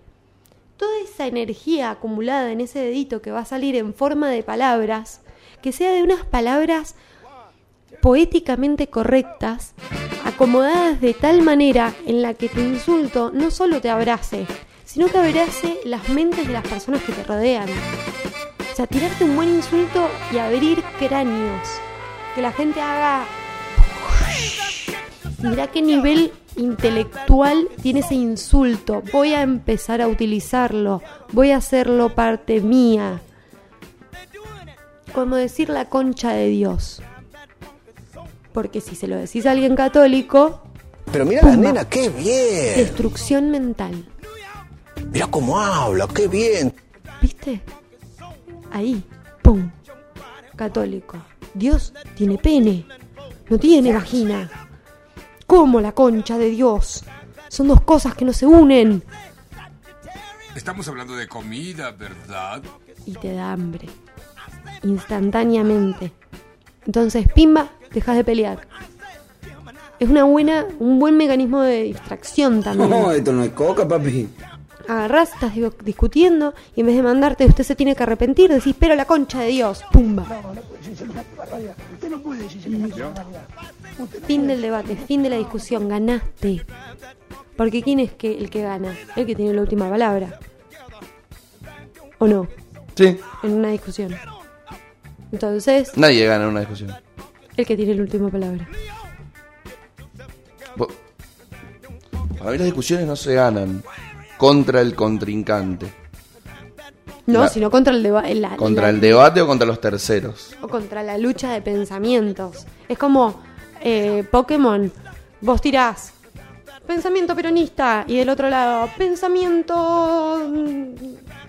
Toda esa energía acumulada en ese dedito que va a salir en forma de palabras, que sea de unas palabras poéticamente correctas, acomodadas de tal manera en la que tu insulto no solo te abrace, sino que abrace las mentes de las personas que te rodean. O sea, tirarte un buen insulto y abrir cráneos. Que la gente haga. Mirá qué nivel intelectual tiene ese insulto. Voy a empezar a utilizarlo. Voy a hacerlo parte mía. Como decir la concha de Dios. Porque si se lo decís a alguien católico, Pero mira la nena, qué bien. destrucción mental. Mira cómo habla, qué bien. ¿Viste? Ahí, ¡pum! Católico. Dios tiene pene, no tiene vagina. ¿Cómo la concha de Dios? Son dos cosas que no se unen. Estamos hablando de comida, ¿verdad? Y te da hambre. Instantáneamente. Entonces, pimba, dejas de pelear. Es una buena, un buen mecanismo de distracción también. esto no es coca, papi. agarrás, estás digo, discutiendo y en vez de mandarte usted se tiene que arrepentir, decís, pero la concha de Dios, pumba. Fin del debate, fin de la discusión, ganaste. Porque ¿quién es que el que gana? El que tiene la última palabra. ¿O no? Sí, En una discusión. Entonces, nadie gana en una discusión. El que tiene la última palabra. Para mí las discusiones no se ganan contra el contrincante. No, La- sino contra el debate. Contra el debate o contra los terceros. O contra la lucha de pensamientos. Es como eh, Pokémon. Vos tirás pensamiento peronista y del otro lado pensamiento...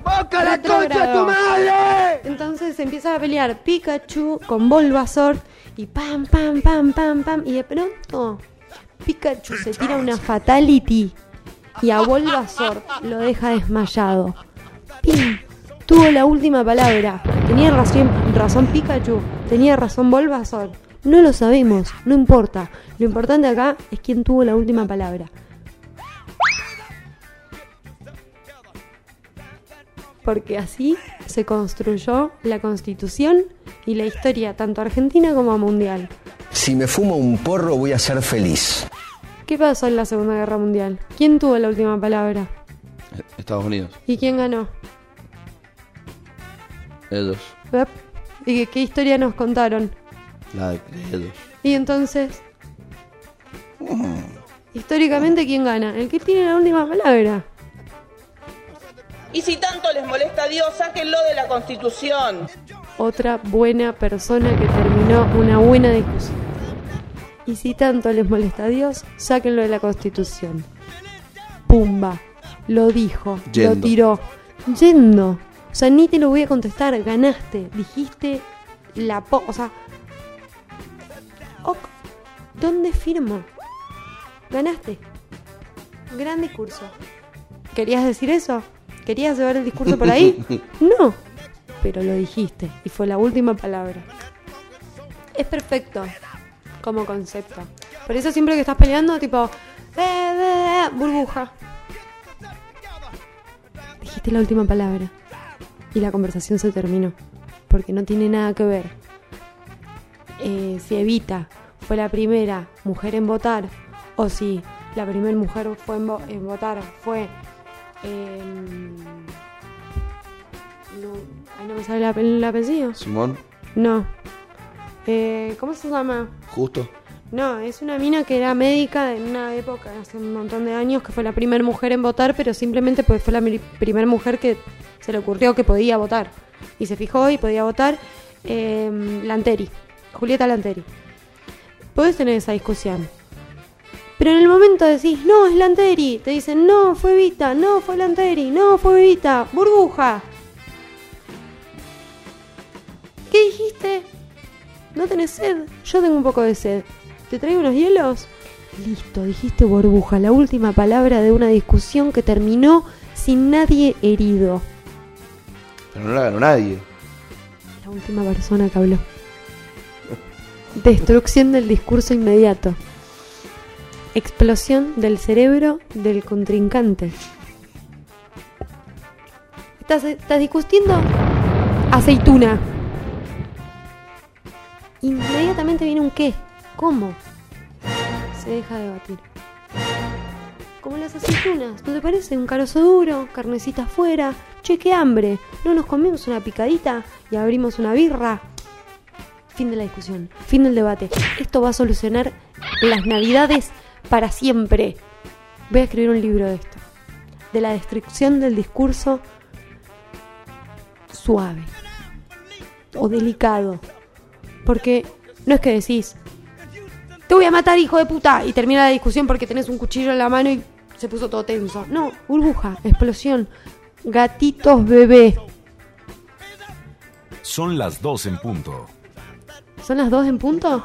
¡Boca la concha de tu madre! Entonces se empieza a pelear Pikachu con Bulbasaur y pam, pam, pam, pam, pam. Y de pronto Pikachu se tira una fatality y a Bulbasaur lo deja desmayado. ¡Pim! Tuvo la última palabra. ¿Tenía razón, razón Pikachu? ¿Tenía razón Bulbasaur? No lo sabemos, no importa. Lo importante acá es quién tuvo la última palabra. Porque así se construyó la constitución y la historia tanto argentina como mundial. Si me fumo un porro voy a ser feliz. ¿Qué pasó en la Segunda Guerra Mundial? ¿Quién tuvo la última palabra? Estados Unidos. ¿Y quién ganó? Ellos. ¿Vep? ¿Y qué, qué historia nos contaron? La de ellos. Y entonces, históricamente, ¿quién gana? El que tiene la última palabra. Y si tanto les molesta a Dios, sáquenlo de la Constitución. Otra buena persona que terminó una buena discusión. Y si tanto les molesta a Dios, sáquenlo de la Constitución. Pumba, lo dijo, lo tiró. Yendo. O sea, ni te lo voy a contestar, ganaste. Dijiste la po... O sea... ok, ¿Dónde firmo? Ganaste. Gran discurso. ¿Querías decir eso? ¿Querías llevar el discurso por ahí? No. Pero lo dijiste y fue la última palabra. Es perfecto como concepto. Por eso siempre que estás peleando, tipo, "Eh, eh, eh", burbuja. Dijiste la última palabra y la conversación se terminó. Porque no tiene nada que ver. Eh, si Evita fue la primera mujer en votar o si la primera mujer fue en, vo- en votar fue no, ay, no me sale la, el apellido. Simón, No. Eh, ¿Cómo se llama? justo. No, es una mina que era médica en una época, hace un montón de años, que fue la primera mujer en votar, pero simplemente pues fue la primera mujer que se le ocurrió que podía votar. Y se fijó y podía votar. eh, Lanteri, Julieta Lanteri. Podés tener esa discusión. Pero en el momento decís, no, es Lanteri. Te dicen, no, fue Vita, no, fue Lanteri, no, fue Vita, burbuja. ¿Qué dijiste? ¿No tenés sed? Yo tengo un poco de sed. ¿Te traigo unos hielos? Listo, dijiste burbuja, la última palabra de una discusión que terminó sin nadie herido. Pero no la ganó nadie. La última persona que habló. Destrucción del discurso inmediato. Explosión del cerebro del contrincante. ¿Estás, estás discutiendo? Aceituna. Inmediatamente viene un qué. ¿Cómo? Se deja de debatir. Como las aceitunas, ¿no te parece? Un carozo duro, carnecita afuera. Che, qué hambre. ¿No nos comemos una picadita y abrimos una birra? Fin de la discusión, fin del debate. Esto va a solucionar las navidades para siempre. Voy a escribir un libro de esto. De la destrucción del discurso suave o delicado. Porque no es que decís, te voy a matar, hijo de puta, y termina la discusión porque tenés un cuchillo en la mano y se puso todo tenso. No, burbuja, explosión, gatitos bebé. Son las dos en punto. ¿Son las dos en punto?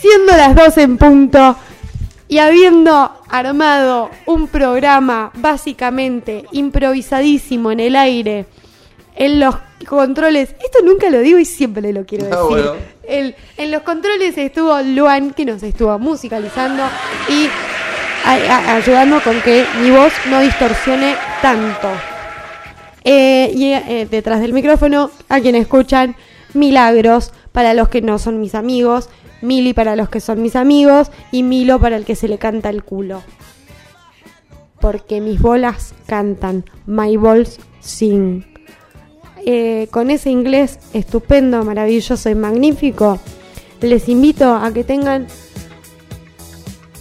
Siendo las dos en punto y habiendo armado un programa básicamente improvisadísimo en el aire, en los controles, esto nunca lo digo y siempre lo quiero decir. Ah, bueno. El- en los controles estuvo Luan que nos estuvo musicalizando y a- a- ayudando con que mi voz no distorsione tanto. Eh, y eh, detrás del micrófono, a quien escuchan, Milagros para los que no son mis amigos, Mili para los que son mis amigos y Milo para el que se le canta el culo. Porque mis bolas cantan, my balls sing. Eh, con ese inglés estupendo, maravilloso y magnífico, les invito a que tengan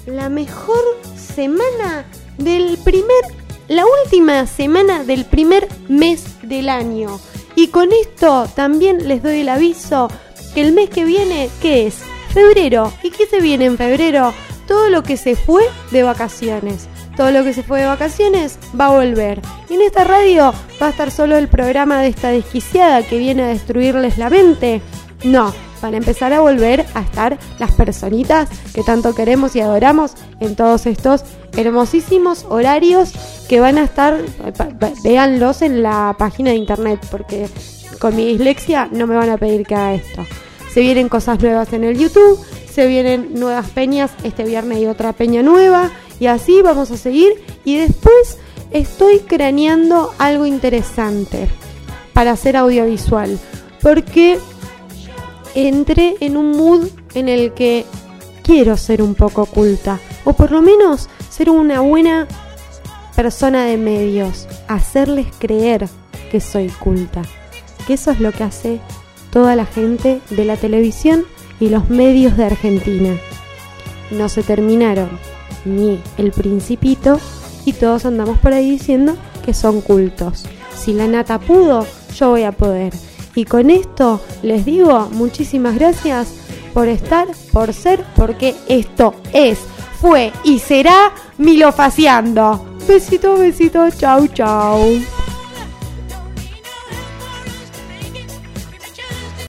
la mejor semana del primer, la última semana del primer mes del año. Y con esto también les doy el aviso que el mes que viene, ¿qué es? Febrero. ¿Y qué se viene en febrero? Todo lo que se fue de vacaciones. Todo lo que se fue de vacaciones va a volver. Y en esta radio va a estar solo el programa de esta desquiciada que viene a destruirles la mente. No, van a empezar a volver a estar las personitas que tanto queremos y adoramos en todos estos hermosísimos horarios que van a estar, véanlos en la página de internet, porque con mi dislexia no me van a pedir que haga esto. Se vienen cosas nuevas en el YouTube, se vienen nuevas peñas, este viernes hay otra peña nueva, y así vamos a seguir. Y después estoy craneando algo interesante para hacer audiovisual, porque entré en un mood en el que quiero ser un poco oculta, o por lo menos ser una buena persona de medios, hacerles creer que soy culta, que eso es lo que hace toda la gente de la televisión y los medios de Argentina. No se terminaron ni el principito y todos andamos por ahí diciendo que son cultos. Si la nata pudo, yo voy a poder. Y con esto les digo muchísimas gracias por estar, por ser, porque esto es, fue y será Milofaciando. Besito, besito, chau, chau.